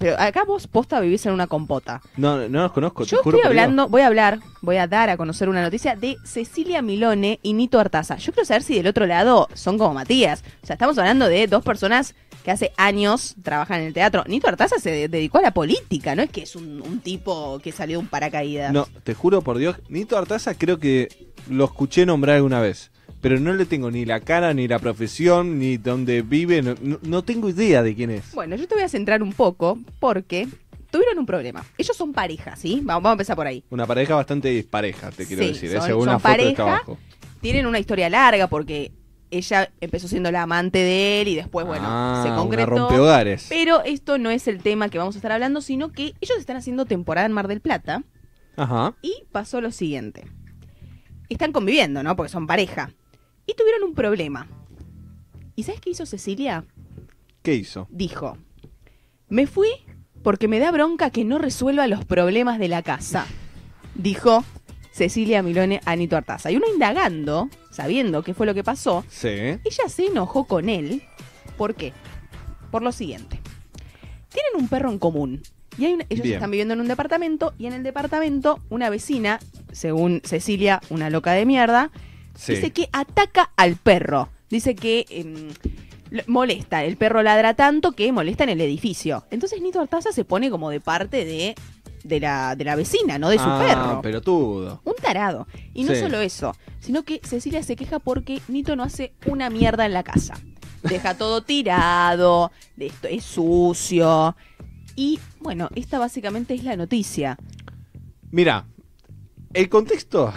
pero acá vos posta vivís en una compota. No, no los conozco, te Yo juro estoy por Dios. hablando, voy a hablar, voy a dar a conocer una noticia de Cecilia Milone y Nito Artaza. Yo quiero saber si del otro lado son como Matías. O sea, estamos hablando de dos personas que hace años trabajan en el teatro. Nito Artaza se de- dedicó a la política, no es que es un, un tipo que salió de un paracaídas. No, te juro por Dios, Nito Artaza creo que lo escuché nombrar alguna vez. Pero no le tengo ni la cara, ni la profesión, ni dónde vive. No, no- tengo idea de quién es. Bueno, yo te voy a centrar un poco porque tuvieron un problema. Ellos son pareja, ¿sí? Vamos, vamos a empezar por ahí. Una pareja bastante dispareja, te quiero Sí, decir. ¿eh? son- Según son la foto de pareja. Tienen una historia larga porque ella empezó siendo la amante de él y después, bueno, Ah, se una concretó. rompehogares. Pero esto no es el tema que vamos a estar hablando, sino que ellos están haciendo temporada en Mar del Plata Ajá. y pasó lo siguiente. Están conviviendo, ¿no? Porque son pareja. Y tuvieron un problema. ¿Y sabes qué hizo Cecilia? ¿Qué hizo? Dijo, me fui porque me da bronca que no resuelva los problemas de la casa. Dijo Cecilia Milone a Nito Artaza. Y uno indagando, sabiendo qué fue lo que pasó, Sí. ella se enojó con él. ¿Por qué? Por lo siguiente. tienen un perro en común. Y hay una- ellos Bien. están viviendo en un departamento y en el departamento una vecina, según Cecilia, una loca de mierda, Sí. dice que ataca al perro. Dice que em, molesta, el perro ladra tanto que molesta en el edificio. Entonces Nito Artaza se pone como de parte de, de, la, de la vecina, no de su ah, perro. pelotudo. Un tarado. Y no Sí. solo eso, sino que Cecilia se queja porque Nito no hace una mierda en la casa. Deja todo tirado, de esto es sucio. Y bueno, esta básicamente es la noticia. Mira, el contexto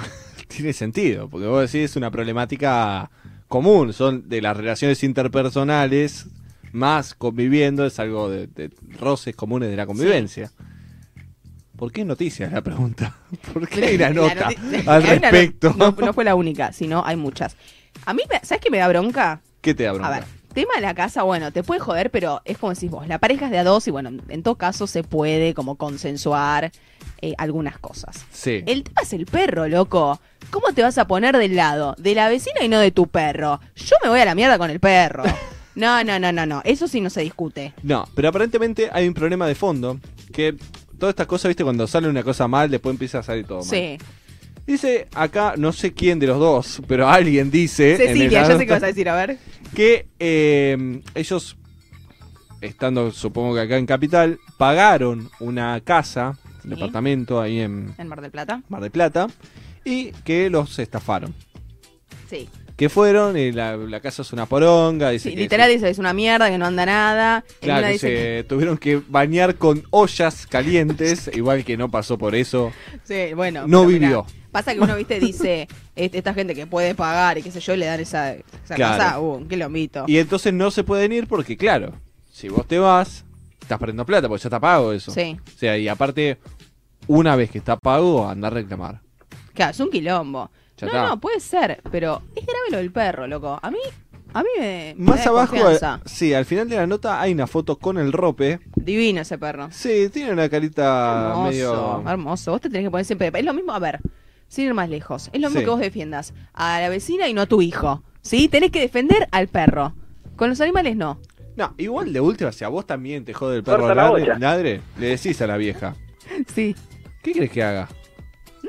tiene sentido, porque vos decís es una problemática común, son de las relaciones interpersonales más conviviendo, es algo de, de roces comunes de la convivencia. ¿Por qué noticia? Es la pregunta. ¿Por qué hay una La nota al respecto? No, no fue la única, sino hay muchas. A mí, me- ¿sabes qué me da bronca? ¿Qué te da bronca? A ver, tema de la casa, bueno, te puede joder, pero es como decís vos, la pareja es de a dos y bueno, en todo caso se puede como consensuar eh, algunas cosas. Sí. El tema es el perro, loco. ¿Cómo te vas a poner del lado de la vecina y no de tu perro? Yo me voy a la mierda con el perro. No, no, no, no, no. Eso sí no se discute. No, pero aparentemente hay un problema de fondo, que todas estas cosas, viste, cuando sale una cosa mal, después empieza a salir todo mal. Sí. Dice acá, no sé quién de los dos, pero alguien dice... en Cecilia, el- ya sé qué vas a decir, a ver. que eh, ellos, estando supongo que acá en Capital, pagaron una casa, un departamento ahí en En Mar del Plata. Mar del Plata, y que los estafaron. Sí. Que fueron, y la, la casa es una poronga, dice Sí, literal dice, es una mierda, que no anda nada. Claro, una que dice se tuvieron que bañar con ollas calientes, igual que no pasó por eso. Sí, bueno. No mirá, vivió. Pasa que uno, viste, dice, "Est- esta gente que puede pagar y qué sé yo, le dan esa, esa Claro. casa, uh, qué lombito. Y entonces no se pueden ir porque, claro, si vos te vas, estás perdiendo plata, porque ya está pago eso. Sí. O sea, y aparte, una vez que está pago, anda a reclamar. Claro, es un quilombo. Ya no, está. no, puede ser, pero es grave lo del perro, loco. A mí, a mí me, me Más da abajo, sí, al final de la nota hay una foto con el rope. Divino ese perro. Sí, tiene una carita hermoso, medio... hermoso. Vos te tenés que poner siempre. Es lo mismo, a ver, sin ir más lejos. Es lo mismo Sí. que vos defiendas a la vecina y no a tu hijo. ¿Sí? Tenés que defender al perro. Con los animales no. No, igual de última, si a vos también te jode el perro Corta la ladre, le decís a la vieja. Sí. ¿Qué crees que haga?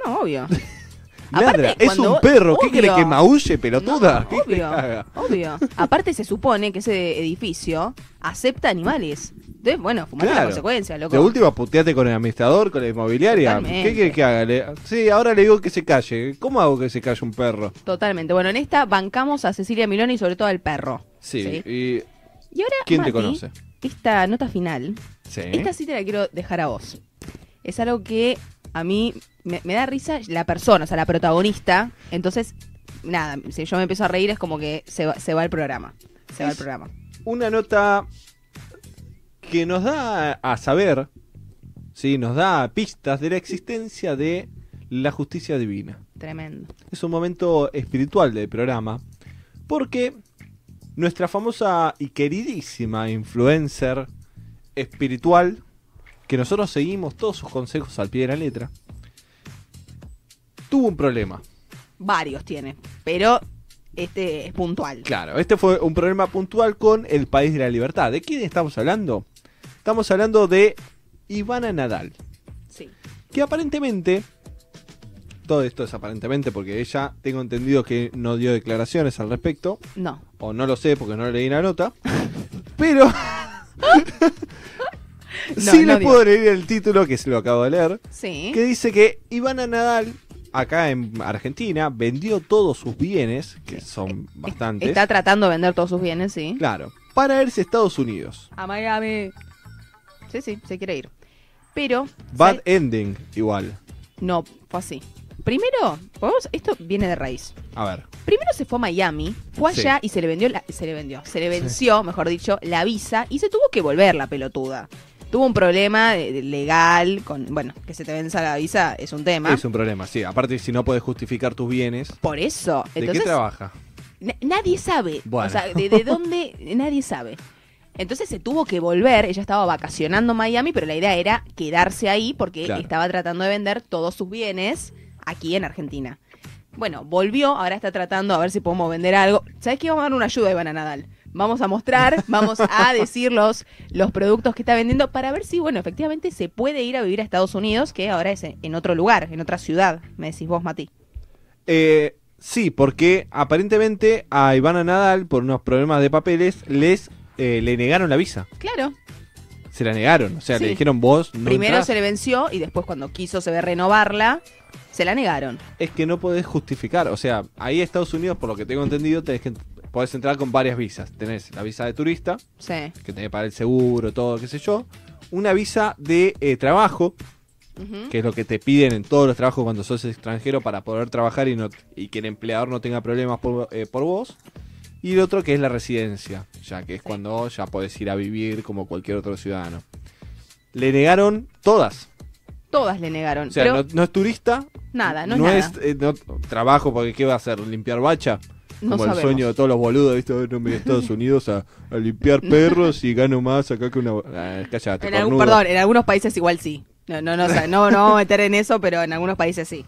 No, obvio. Ladra, Aparte, es cuando un vos- perro, ¿qué obvio. crees que maulle, pelotuda? No, ¿Qué crees obvio, que haga? obvio. Aparte se supone que ese edificio acepta animales. Bueno, fumate Claro. la consecuencia, loco. De última, puteate con el administrador, con la inmobiliaria. Totalmente. ¿Qué quieres que haga? Le- Sí, ahora le digo que se calle. ¿Cómo hago que se calle un perro? Totalmente. Bueno, en esta bancamos a Cecilia Miloni y sobre todo al perro. Sí, Sí. y... Y ahora, ¿Quién te conoce? Esta nota final, Sí. esta sí te la quiero dejar a vos. Es algo que a mí me, me da risa la persona, o sea, la protagonista. Entonces, nada, si yo me empiezo a reír es como que se va, se va el programa. Se va el programa. Una nota que nos da a saber, sí, nos da pistas de la existencia de la justicia divina. Tremendo. Es un momento espiritual del programa, porque nuestra famosa y queridísima influencer espiritual, que nosotros seguimos todos sus consejos al pie de la letra, tuvo un problema. Varios tiene, pero este es puntual. Claro, este fue un problema puntual con el país de la libertad. ¿De quién estamos hablando? Estamos hablando de Ivana Nadal, Sí. que aparentemente, todo esto es aparentemente porque ella, tengo entendido que no dio declaraciones al respecto, No. o no lo sé porque no leí la nota, pero sí no les puedo leer el título que se lo acabo de leer, Sí. que dice que Ivana Nadal, acá en Argentina, vendió todos sus bienes, que son bastantes, Está tratando de vender todos sus bienes, sí. claro, para irse a Estados Unidos. A Miami. Sí, sí, se quiere ir. Pero. Bad ¿sabes? ending, igual. No, fue así. Primero, esto viene de raíz. A ver. Primero se fue a Miami, fue Sí. allá y se le vendió, la- se le vendió, se le venció, mejor dicho, la visa y se tuvo que volver la pelotuda. Tuvo un problema de- de legal con, bueno, que se te venza la visa es un tema. Es un problema, sí. Aparte, si no puedes justificar tus bienes. Por eso, ¿De qué trabaja? na- nadie sabe, Bueno. o sea, de, de dónde nadie sabe. Entonces se tuvo que volver, ella estaba vacacionando en Miami, pero la idea era quedarse ahí porque Claro. estaba tratando de vender todos sus bienes aquí en Argentina. Bueno, volvió, ahora está tratando a ver si podemos vender algo. ¿Sabes qué? Vamos a dar una ayuda a Ivana Nadal. vamos a mostrar, vamos a decir los, los productos que está vendiendo para ver si, bueno, efectivamente se puede ir a vivir a Estados Unidos, que ahora es en, en otro lugar, en otra ciudad, me decís vos, Mati. Eh, sí, porque aparentemente a Ivana Nadal, por unos problemas de papeles, les eh, le negaron la visa. Claro, Se la negaron. O sea, Sí. le dijeron vos. No primero entrás. se le venció y después cuando quiso se ve renovarla, se la negaron. Es que no podés justificar. O sea, ahí a Estados Unidos, por lo que tengo entendido, tenés que, podés entrar con varias visas. Tenés la visa de turista, Sí. que tenés para el seguro, todo, qué sé yo. Una visa de eh, trabajo, Ujú. que es lo que te piden en todos los trabajos cuando sos extranjero para poder trabajar y, no, y que el empleador no tenga problemas por, eh, por vos. Y el otro que es la residencia, ya que es cuando ya podés ir a vivir como cualquier otro ciudadano. Le negaron todas. Todas le negaron. O sea, pero no, no es turista. nada, no es nada. eh, no- trabajo porque ¿qué va a hacer? ¿Limpiar bacha? no como el sabemos. sueño de todos los boludos, ¿viste? No me Estados Unidos a, a limpiar perros y gano más acá que una... Ah, cállate, En algún- perdón, en algunos países igual sí. No, no, no, o sea, no, no vamos a meter en eso, pero en algunos países sí.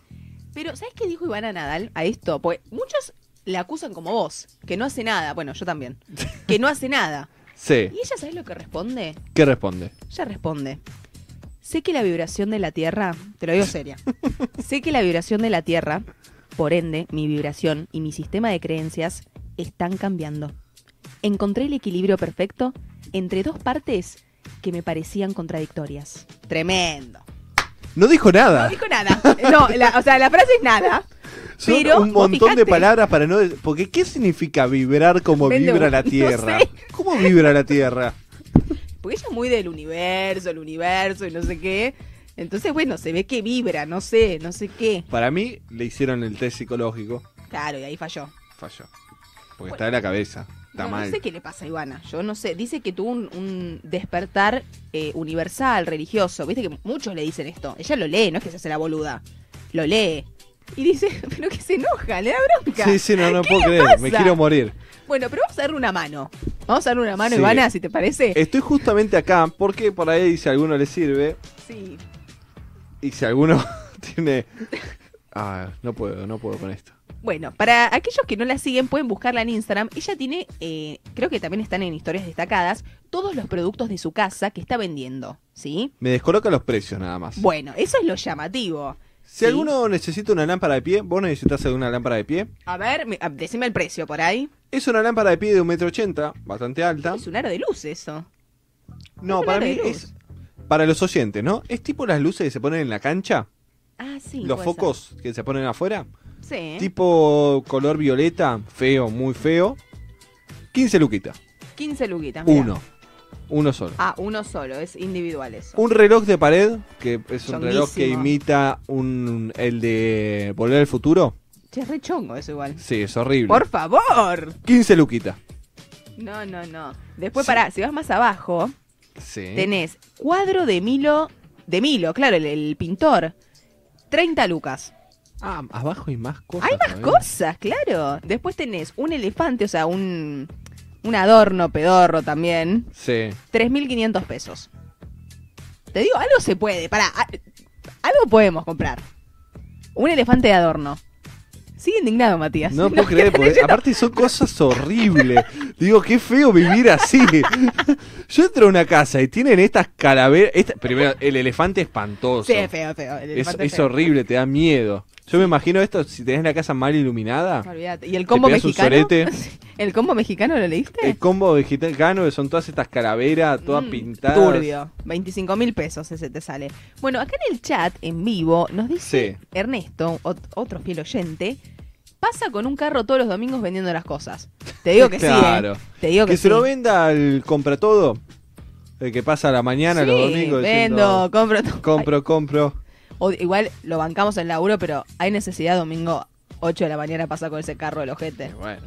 Pero, ¿sabes qué dijo Ivana Nadal a esto? Porque muchos le acusan como vos, que no hace nada. Bueno, yo también. Que no hace nada. Sí. ¿Y ella sabes lo que responde? ¿Qué responde? Ella responde. Sé que la vibración de la Tierra, te lo digo seria, sé que la vibración de la Tierra, por ende, mi vibración y mi sistema de creencias están cambiando. Encontré el equilibrio perfecto entre dos partes que me parecían contradictorias. Tremendo. No dijo nada. No dijo nada. No, la- o sea, la frase es nada. Son pero un montón de palabras para no... Porque ¿qué significa vibrar como vibra la no Tierra? sé. ¿Cómo vibra la Tierra? Porque ella es muy del universo, el universo y no sé qué. Entonces, bueno, se ve que vibra, no sé, no sé qué. Para mí le hicieron el test psicológico. Claro, y ahí falló. Falló. Porque está en la cabeza. Está no, mal. no sé qué le pasa a Ivana. Yo no sé. Dice que tuvo un, un despertar eh, universal, religioso. Viste que muchos le dicen esto. Ella lo lee, no es que se hace la boluda. Lo lee. Y dice, pero que se enoja, le da bronca. Sí, sí, no, no ¿Qué puedo creer. pasa? Me quiero morir. Bueno, pero vamos a darle una mano. Vamos a darle una mano, Sí. Ivana, si te parece. Estoy justamente acá porque por ahí si a alguno le sirve Sí. y si alguno tiene... Ah, no puedo, no puedo con esto. Bueno, para aquellos que no la siguen, pueden buscarla en Instagram. Ella tiene, eh, creo que también están en historias destacadas, todos los productos de su casa que está vendiendo. ¿Sí? Me descoloca los precios nada más. Bueno, eso es lo llamativo. Si Sí. alguno necesita una lámpara de pie, vos necesitas una lámpara de pie. A ver, me- ah, decime el precio por ahí. Es una lámpara de pie de un metro ochenta, bastante alta. Es un aro de luz eso. No, para mí es... Para los oyentes, ¿no? Es tipo las luces que se ponen en la cancha, Ah, sí. los focos que se ponen afuera. Sí. Tipo color violeta, feo, muy feo. 15 luquitas. 15 luquitas. mirá. Uno. Uno solo. Ah, uno solo, es individual eso. Un reloj de pared, que es un reloj que imita un, el de Volver al Futuro. Che, es re chongo eso igual. Sí, es horrible. Por favor. 15 luquitas. No, no, no. Después, Sí. pará, si vas más abajo, Sí. tenés cuadro de Milo, de Milo, claro, el, el pintor. 30 lucas. Ah, abajo hay más cosas. Hay más todavía. cosas, claro. Después tenés un elefante, o sea, un, un adorno pedorro también. Sí. 3.500 pesos. Te digo, algo se puede. Pará, algo podemos comprar. Un elefante de adorno. Sigue indignado, Matías. No puedo creer, porque aparte son cosas horribles. Digo, qué feo vivir así. Yo entro a una casa y tienen estas calaveras. esta- primero, el elefante espantoso. Sí, es feo, feo. El Es, elefante es feo. horrible, te da miedo. Yo me imagino esto si tenés la casa mal iluminada. Olvídate. ¿Y el combo mexicano? ¿El combo mexicano lo leíste? El combo mexicano que son todas estas calaveras, todas Mm, pintadas. Turbio. 25 mil pesos ese te sale. Bueno, acá en el chat, en vivo, nos dice Sí. Ernesto, ot- otro fiel oyente, pasa con un carro todos los domingos vendiendo las cosas. Te digo que Claro. sí, ¿eh? Te digo que, Que se sí. lo venda al compra todo. El que pasa a la mañana, Sí, los domingos. vendo, diciendo, compro todo. compro, compro. O- igual lo bancamos en el laburo, pero hay necesidad domingo 8 de la mañana pasa con ese carro del ojete. Y bueno,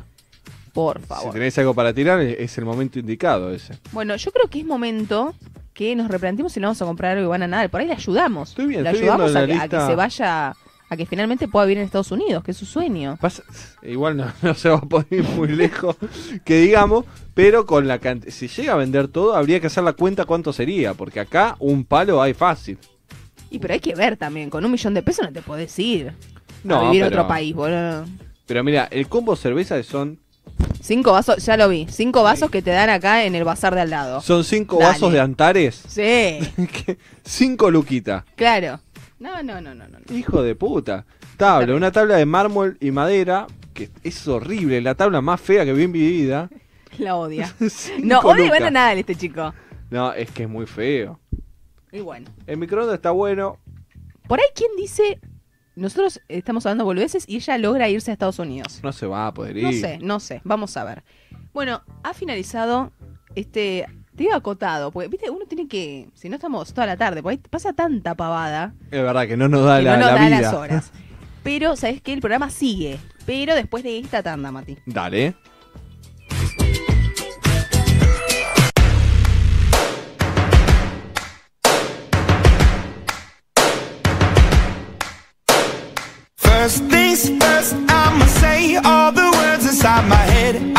Por si favor. tenés algo para tirar, es el momento indicado ese. Bueno, yo creo que es momento que nos replanteemos si le vamos a comprar algo y van a nada. Por ahí le ayudamos. Estoy bien, le estoy ayudamos a, que se vaya, a que finalmente pueda vivir en Estados Unidos, que es su sueño. Pasa- igual no, no se va a poder ir muy lejos, que digamos, pero con la cantidad. Si llega a vender todo, habría que hacer la cuenta cuánto sería, porque acá un palo hay fácil. Y pero hay que ver también, con un millón de pesos no te podés ir No, a vivir a otro país, boludo. Pero mira, el combo cerveza son Cinco vasos, ya lo vi. Cinco vasos que te dan acá en el bazar de al lado. Son cinco Dale. vasos de Antares. Sí, cinco luquitas. claro. No, no, no, no, no. Hijo de puta. Tabla, una tabla de mármol y madera. Que es horrible. La tabla más fea que vi en mi vida. La odia. No, odia lucas. a nada este chico. No, es que es muy feo. Y bueno. El microondas está bueno. Por ahí, ¿quién dice? Nosotros estamos hablando boludeces y ella logra irse a Estados Unidos. No se va a poder ir. No sé, no sé. Vamos a ver. Bueno, ha finalizado este. Te digo acotado, porque viste, uno tiene que. Si no estamos toda la tarde, porque ahí pasa tanta pavada Es verdad que no nos da que la, no nos la da vida. las horas. Pero, ¿sabes qué? El programa sigue. Pero después de esta tanda, Mati. Dale. First things first, I'ma say all the words inside my head.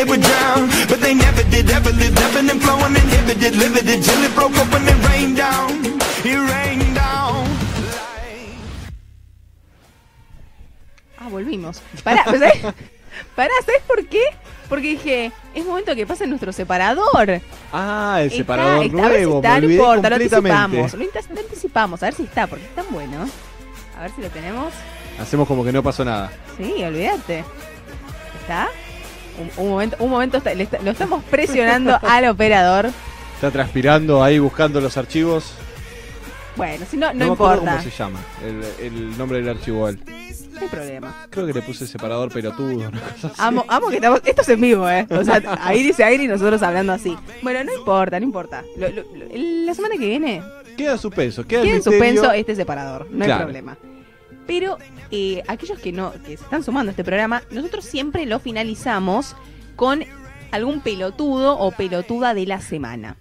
They would drown, but they never did. Ever lived, ebbing and flowing, inhibited, limited, till it broke up when it rained down. It rained down. Like... Ah, volvimos. Pará, ¿sabes? Pará, ¿sabes por qué? Porque dije, es momento que pase nuestro separador. Ah, el Está, separador está, a ver si nuevo. está, me no importa, lo anticipamos. Lo anticipamos, a ver si está, porque es tan bueno. A ver si lo tenemos. Hacemos como que no pasó nada. Sí, olvídate. ¿Está? Un, un momento, un momento está- le está- lo estamos presionando al operador. Está transpirando ahí buscando los archivos. Bueno, si no, no, acuerdo importa. cómo se llama el, el nombre del archivo él. No hay problema. Creo que le puse separador pelotudo. una cosa así. Amo, amo que estamos. Esto es en vivo, ¿eh? O sea, ahí dice aire y nosotros hablando así. Bueno, no importa, no importa. Lo- lo- lo- la semana que viene Queda en suspenso. Queda, queda en suspenso este separador. No hay problema. Pero eh, aquellos que no que se están sumando a este programa, nosotros siempre lo finalizamos con algún pelotudo o pelotuda de la semana.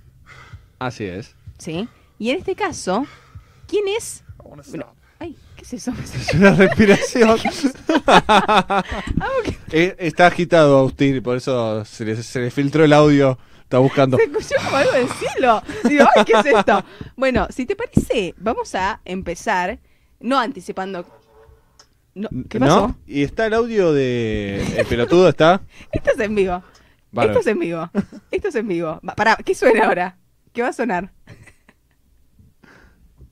Así es. ¿Sí? Y en este caso, ¿quién es? Bueno, ay, ¿qué es eso? Es una respiración. Eh, Está agitado Agustín, por eso se le, se le filtró el audio. Está buscando. Se escuchó como algo del cielo. Digo, ay, ¿qué es esto? Bueno, si te parece, vamos a empezar, no anticipando. No, ¿Qué pasó? ¿No? Y está el audio de. El pelotudo está. Esto es en vivo. Esto es en vivo. Esto es en vivo. Va, Pará, ¿qué suena ahora? ¿Qué va a sonar?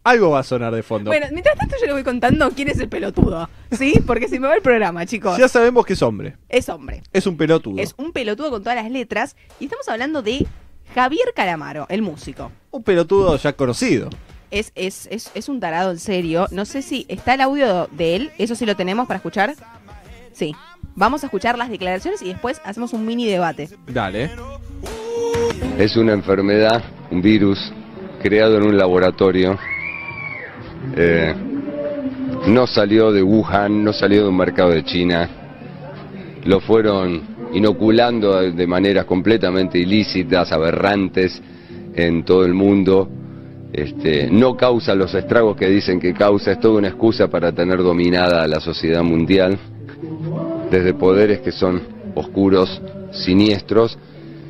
Algo va a sonar de fondo. Bueno, mientras tanto yo le voy contando quién es el pelotudo. ¿Sí? Porque si me va el programa, chicos. Ya sabemos que es hombre. Es hombre. Es un pelotudo. Es un pelotudo con todas las letras. Y estamos hablando de Javier Calamaro, el músico. Un pelotudo ya conocido. Es, es, es, es un tarado en serio. No sé si está el audio de él. Eso sí lo tenemos para escuchar. Sí. Vamos a escuchar las declaraciones y después hacemos un mini debate. Dale. Es una enfermedad, un virus creado en un laboratorio. Eh, no salió de Wuhan, no salió de un mercado de China. Lo fueron inoculando de maneras completamente ilícitas, aberrantes en todo el mundo. Este, no causa los estragos que dicen que causa, es toda una excusa para tener dominada a la sociedad mundial, desde poderes que son oscuros, siniestros,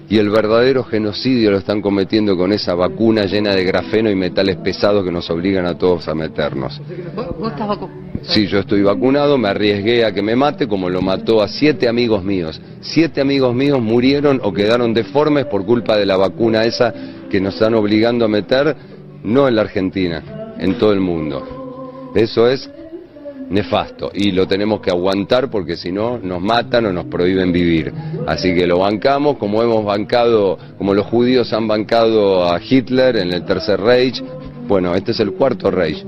y el verdadero genocidio lo están cometiendo con esa vacuna llena de grafeno y metales pesados que nos obligan a todos a meternos. ¿Vos estás vacu- Sí, yo estoy vacunado, me arriesgué a que me mate como lo mató a siete amigos míos. Siete amigos míos murieron o quedaron deformes por culpa de la vacuna esa que nos están obligando a meter, no en la Argentina, en todo el mundo. Eso es nefasto y lo tenemos que aguantar porque si no nos matan o nos prohíben vivir. Así que lo bancamos como hemos bancado, como los judíos han bancado a Hitler en el Tercer Reich. Bueno, este es el Cuarto Reich.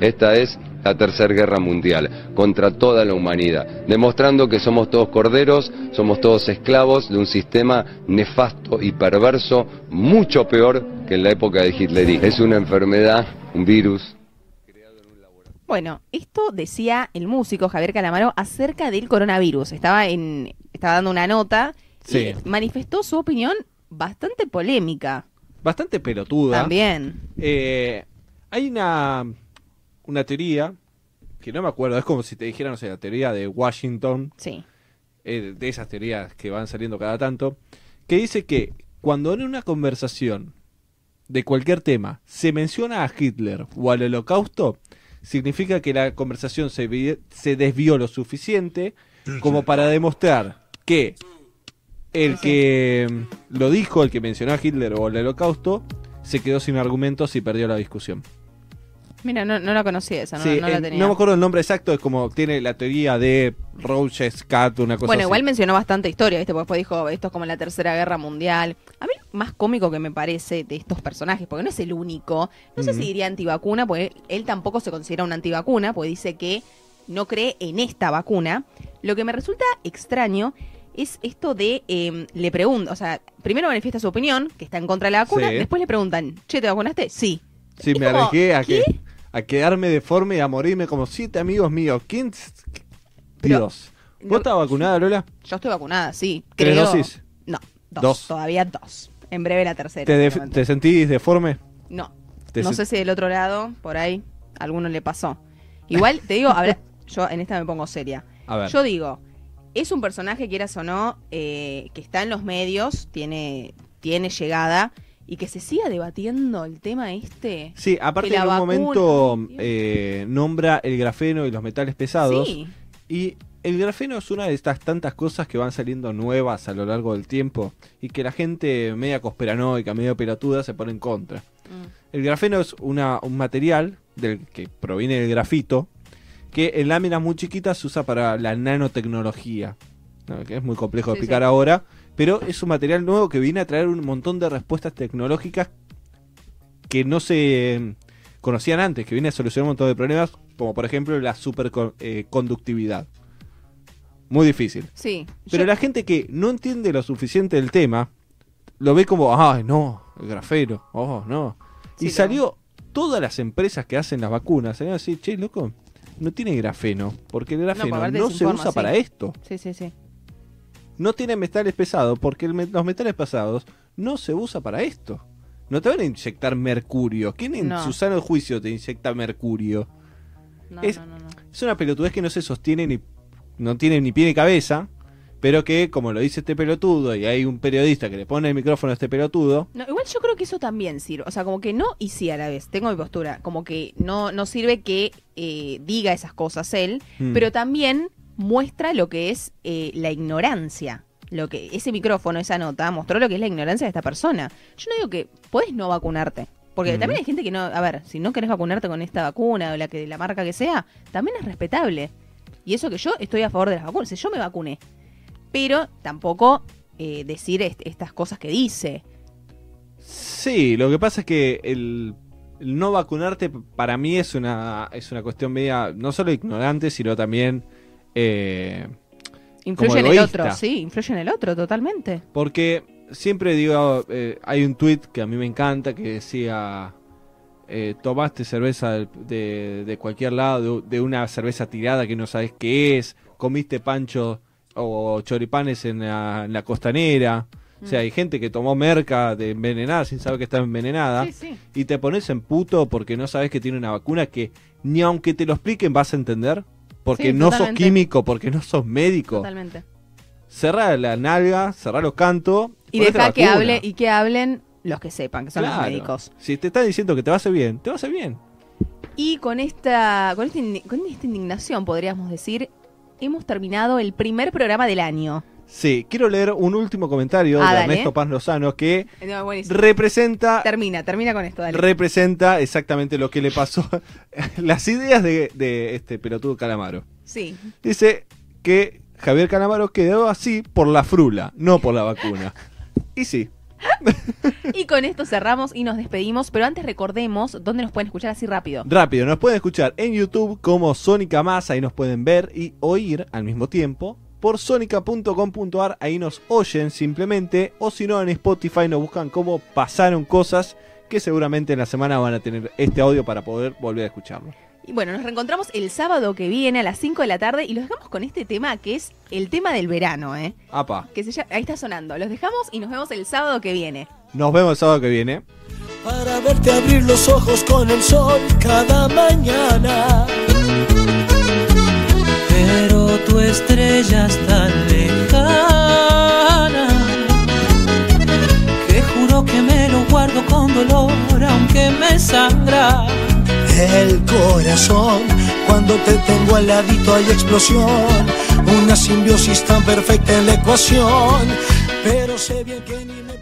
Esta es la Tercera Guerra Mundial contra toda la humanidad, demostrando que somos todos corderos, somos todos esclavos de un sistema nefasto y perverso, mucho peor que en la época de Hitler. Es una enfermedad, un virus, Bueno, esto decía el músico Javier Calamaro acerca del coronavirus. Estaba en estaba dando una nota Sí. y manifestó su opinión bastante polémica Bastante pelotuda. también. Eh, hay una, una teoría que no me acuerdo, es como si te dijeran, no sé, la teoría de Washington, Sí. eh, de esas teorías que van saliendo cada tanto, que dice que cuando en una conversación de cualquier tema se menciona a Hitler o al holocausto, significa que la conversación se, se desvió lo suficiente como para demostrar que el que mm, lo dijo, el que mencionó a Hitler o el holocausto, se quedó sin argumentos y perdió la discusión. Mira, no, no la conocí esa, no, Sí, no la eh, tenía. no me acuerdo el nombre exacto, es como tiene la teoría de Roches Cat, una cosa Bueno, así. igual mencionó bastante historia, ¿viste? Porque después dijo, esto es como la Tercera Guerra Mundial. A mí lo más cómico que me parece de estos personajes, porque no es el único, no sé si diría antivacuna, porque él tampoco se considera un antivacuna, porque dice que no cree en esta vacuna. Lo que me resulta extraño es esto de, eh, le pregunta, o sea, primero manifiesta su opinión, que está en contra de la vacuna, Sí. después le preguntan, che, ¿te vacunaste? Sí. Sí, Es me como, arriesgué a, ¿qué? que, a quedarme deforme y a morirme como siete amigos míos. ¿Quién? Pero- Dios. no- ¿Vos estás vacunada, Lola? Yo estoy vacunada, sí. ¿Tres Creo- dosis? No, dos, Dos. Todavía dos. En breve la tercera. ¿Te, sentís deforme? No. Te no sé si del otro lado, por ahí, a alguno le pasó. Igual, te digo, habrá- yo en esta me pongo seria. A ver. Yo digo, es un personaje, quieras o no, eh, que está en los medios, tiene, tiene llegada, y que se siga debatiendo el tema este. Sí, aparte en un vacuna- momento eh, nombra el grafeno y los metales pesados. Sí, Y el grafeno es una de estas tantas cosas que van saliendo nuevas a lo largo del tiempo y que la gente media conspiranoica, medio pelotuda se pone en contra. Mm. El grafeno es una, un material del que proviene del grafito que en láminas muy chiquitas se usa para la nanotecnología. ¿no? Que es muy complejo de Sí, explicar sí. ahora, pero es un material nuevo que viene a traer un montón de respuestas tecnológicas que no se eh, conocían antes, que viene a solucionar un montón de problemas, como por ejemplo la superconductividad. Muy difícil. sí. Pero Yo- la gente que no entiende lo suficiente del tema, lo ve como, ay, no, el grafeno, oh, no. Sí, y salió, todas las empresas que hacen las vacunas, salieron así, che, loco, no tiene grafeno, porque el grafeno no, se usa sí. para esto. Sí, sí, sí. No tiene metales pesados, porque el los metales pesados no se usa para esto. No te van a inyectar mercurio. ¿Quién en No. su sano juicio te inyecta mercurio? No, Es- no, no, no. Es una pelotudez que no se sostiene ni. no tiene ni pie ni cabeza. Pero que, como lo dice este pelotudo, y hay un periodista que le pone el micrófono a este pelotudo. No, igual yo creo que eso también sirve. O sea, como que no y sí a la vez. Tengo mi postura. Como que no, no sirve que eh, diga esas cosas él, Hmm. pero también muestra lo que es eh, la ignorancia. Lo que ese micrófono, esa nota, mostró lo que es la ignorancia de esta persona. Yo no digo que puedes no vacunarte. Porque también hay gente que no. A ver, si no querés vacunarte con esta vacuna o la, que, la marca que sea, también es respetable. Y eso que yo estoy a favor de las vacunas. yo me vacuné. Pero tampoco eh, decir est- estas cosas que dice. Sí, lo que pasa es que el, el no vacunarte para mí es una, es una cuestión media, no solo ignorante, sino también... eh, Influye en el otro, sí, influye en el otro, totalmente. Porque siempre digo, eh, hay un tweet que a mí me encanta que decía, eh, tomaste cerveza de, de cualquier lado, de, de una cerveza tirada que no sabes qué es, comiste pancho o choripanes en la, en la costanera, O sea, hay gente que tomó merca de envenenada sin saber que está envenenada. Sí, sí. Y te pones en puto porque no sabes que tiene una vacuna que ni aunque te lo expliquen vas a entender. Porque Sí, no sos químico, porque no sos médico. Totalmente. Cerrá la nalga, cerrá los cantos. Y deja que hable y que hablen los que sepan, que son los médicos. Si te están diciendo que te va a hacer bien, te va a hacer bien. Y con esta, con esta, indi- con esta indignación, podríamos decir, hemos terminado el primer programa del año. Sí, quiero leer un último comentario Ah, de dale. Ernesto Paz Lozano que No, representa termina, termina con esto, dale. representa exactamente lo que le pasó las ideas de, de este pelotudo Calamaro. Sí. Dice que Javier Calamaro quedó así por la frula, no por la vacuna. Y sí, Y con esto cerramos y nos despedimos, pero antes recordemos dónde nos pueden escuchar así rápido. rápido, nos pueden escuchar en YouTube como Sónica Más, ahí nos pueden ver y oír al mismo tiempo. Por sonica.com.ar, ahí nos oyen simplemente. O si no, en Spotify nos buscan como pasaron cosas que seguramente en la semana van a tener este audio para poder volver a escucharlo. Y bueno, nos reencontramos el sábado que viene a las 5 de la tarde y los dejamos con este tema que es el tema del verano, ¿eh? Apa, Que se llama- ahí está sonando. Los dejamos y nos vemos el sábado que viene. nos vemos el sábado que viene. para verte abrir los ojos con el sol cada mañana. Pero tu estrella es tan lejana que juro que me lo guardo con dolor, aunque me sangra. El corazón, cuando te tengo al ladito hay explosión, una simbiosis tan perfecta en la ecuación, pero sé bien que ni me.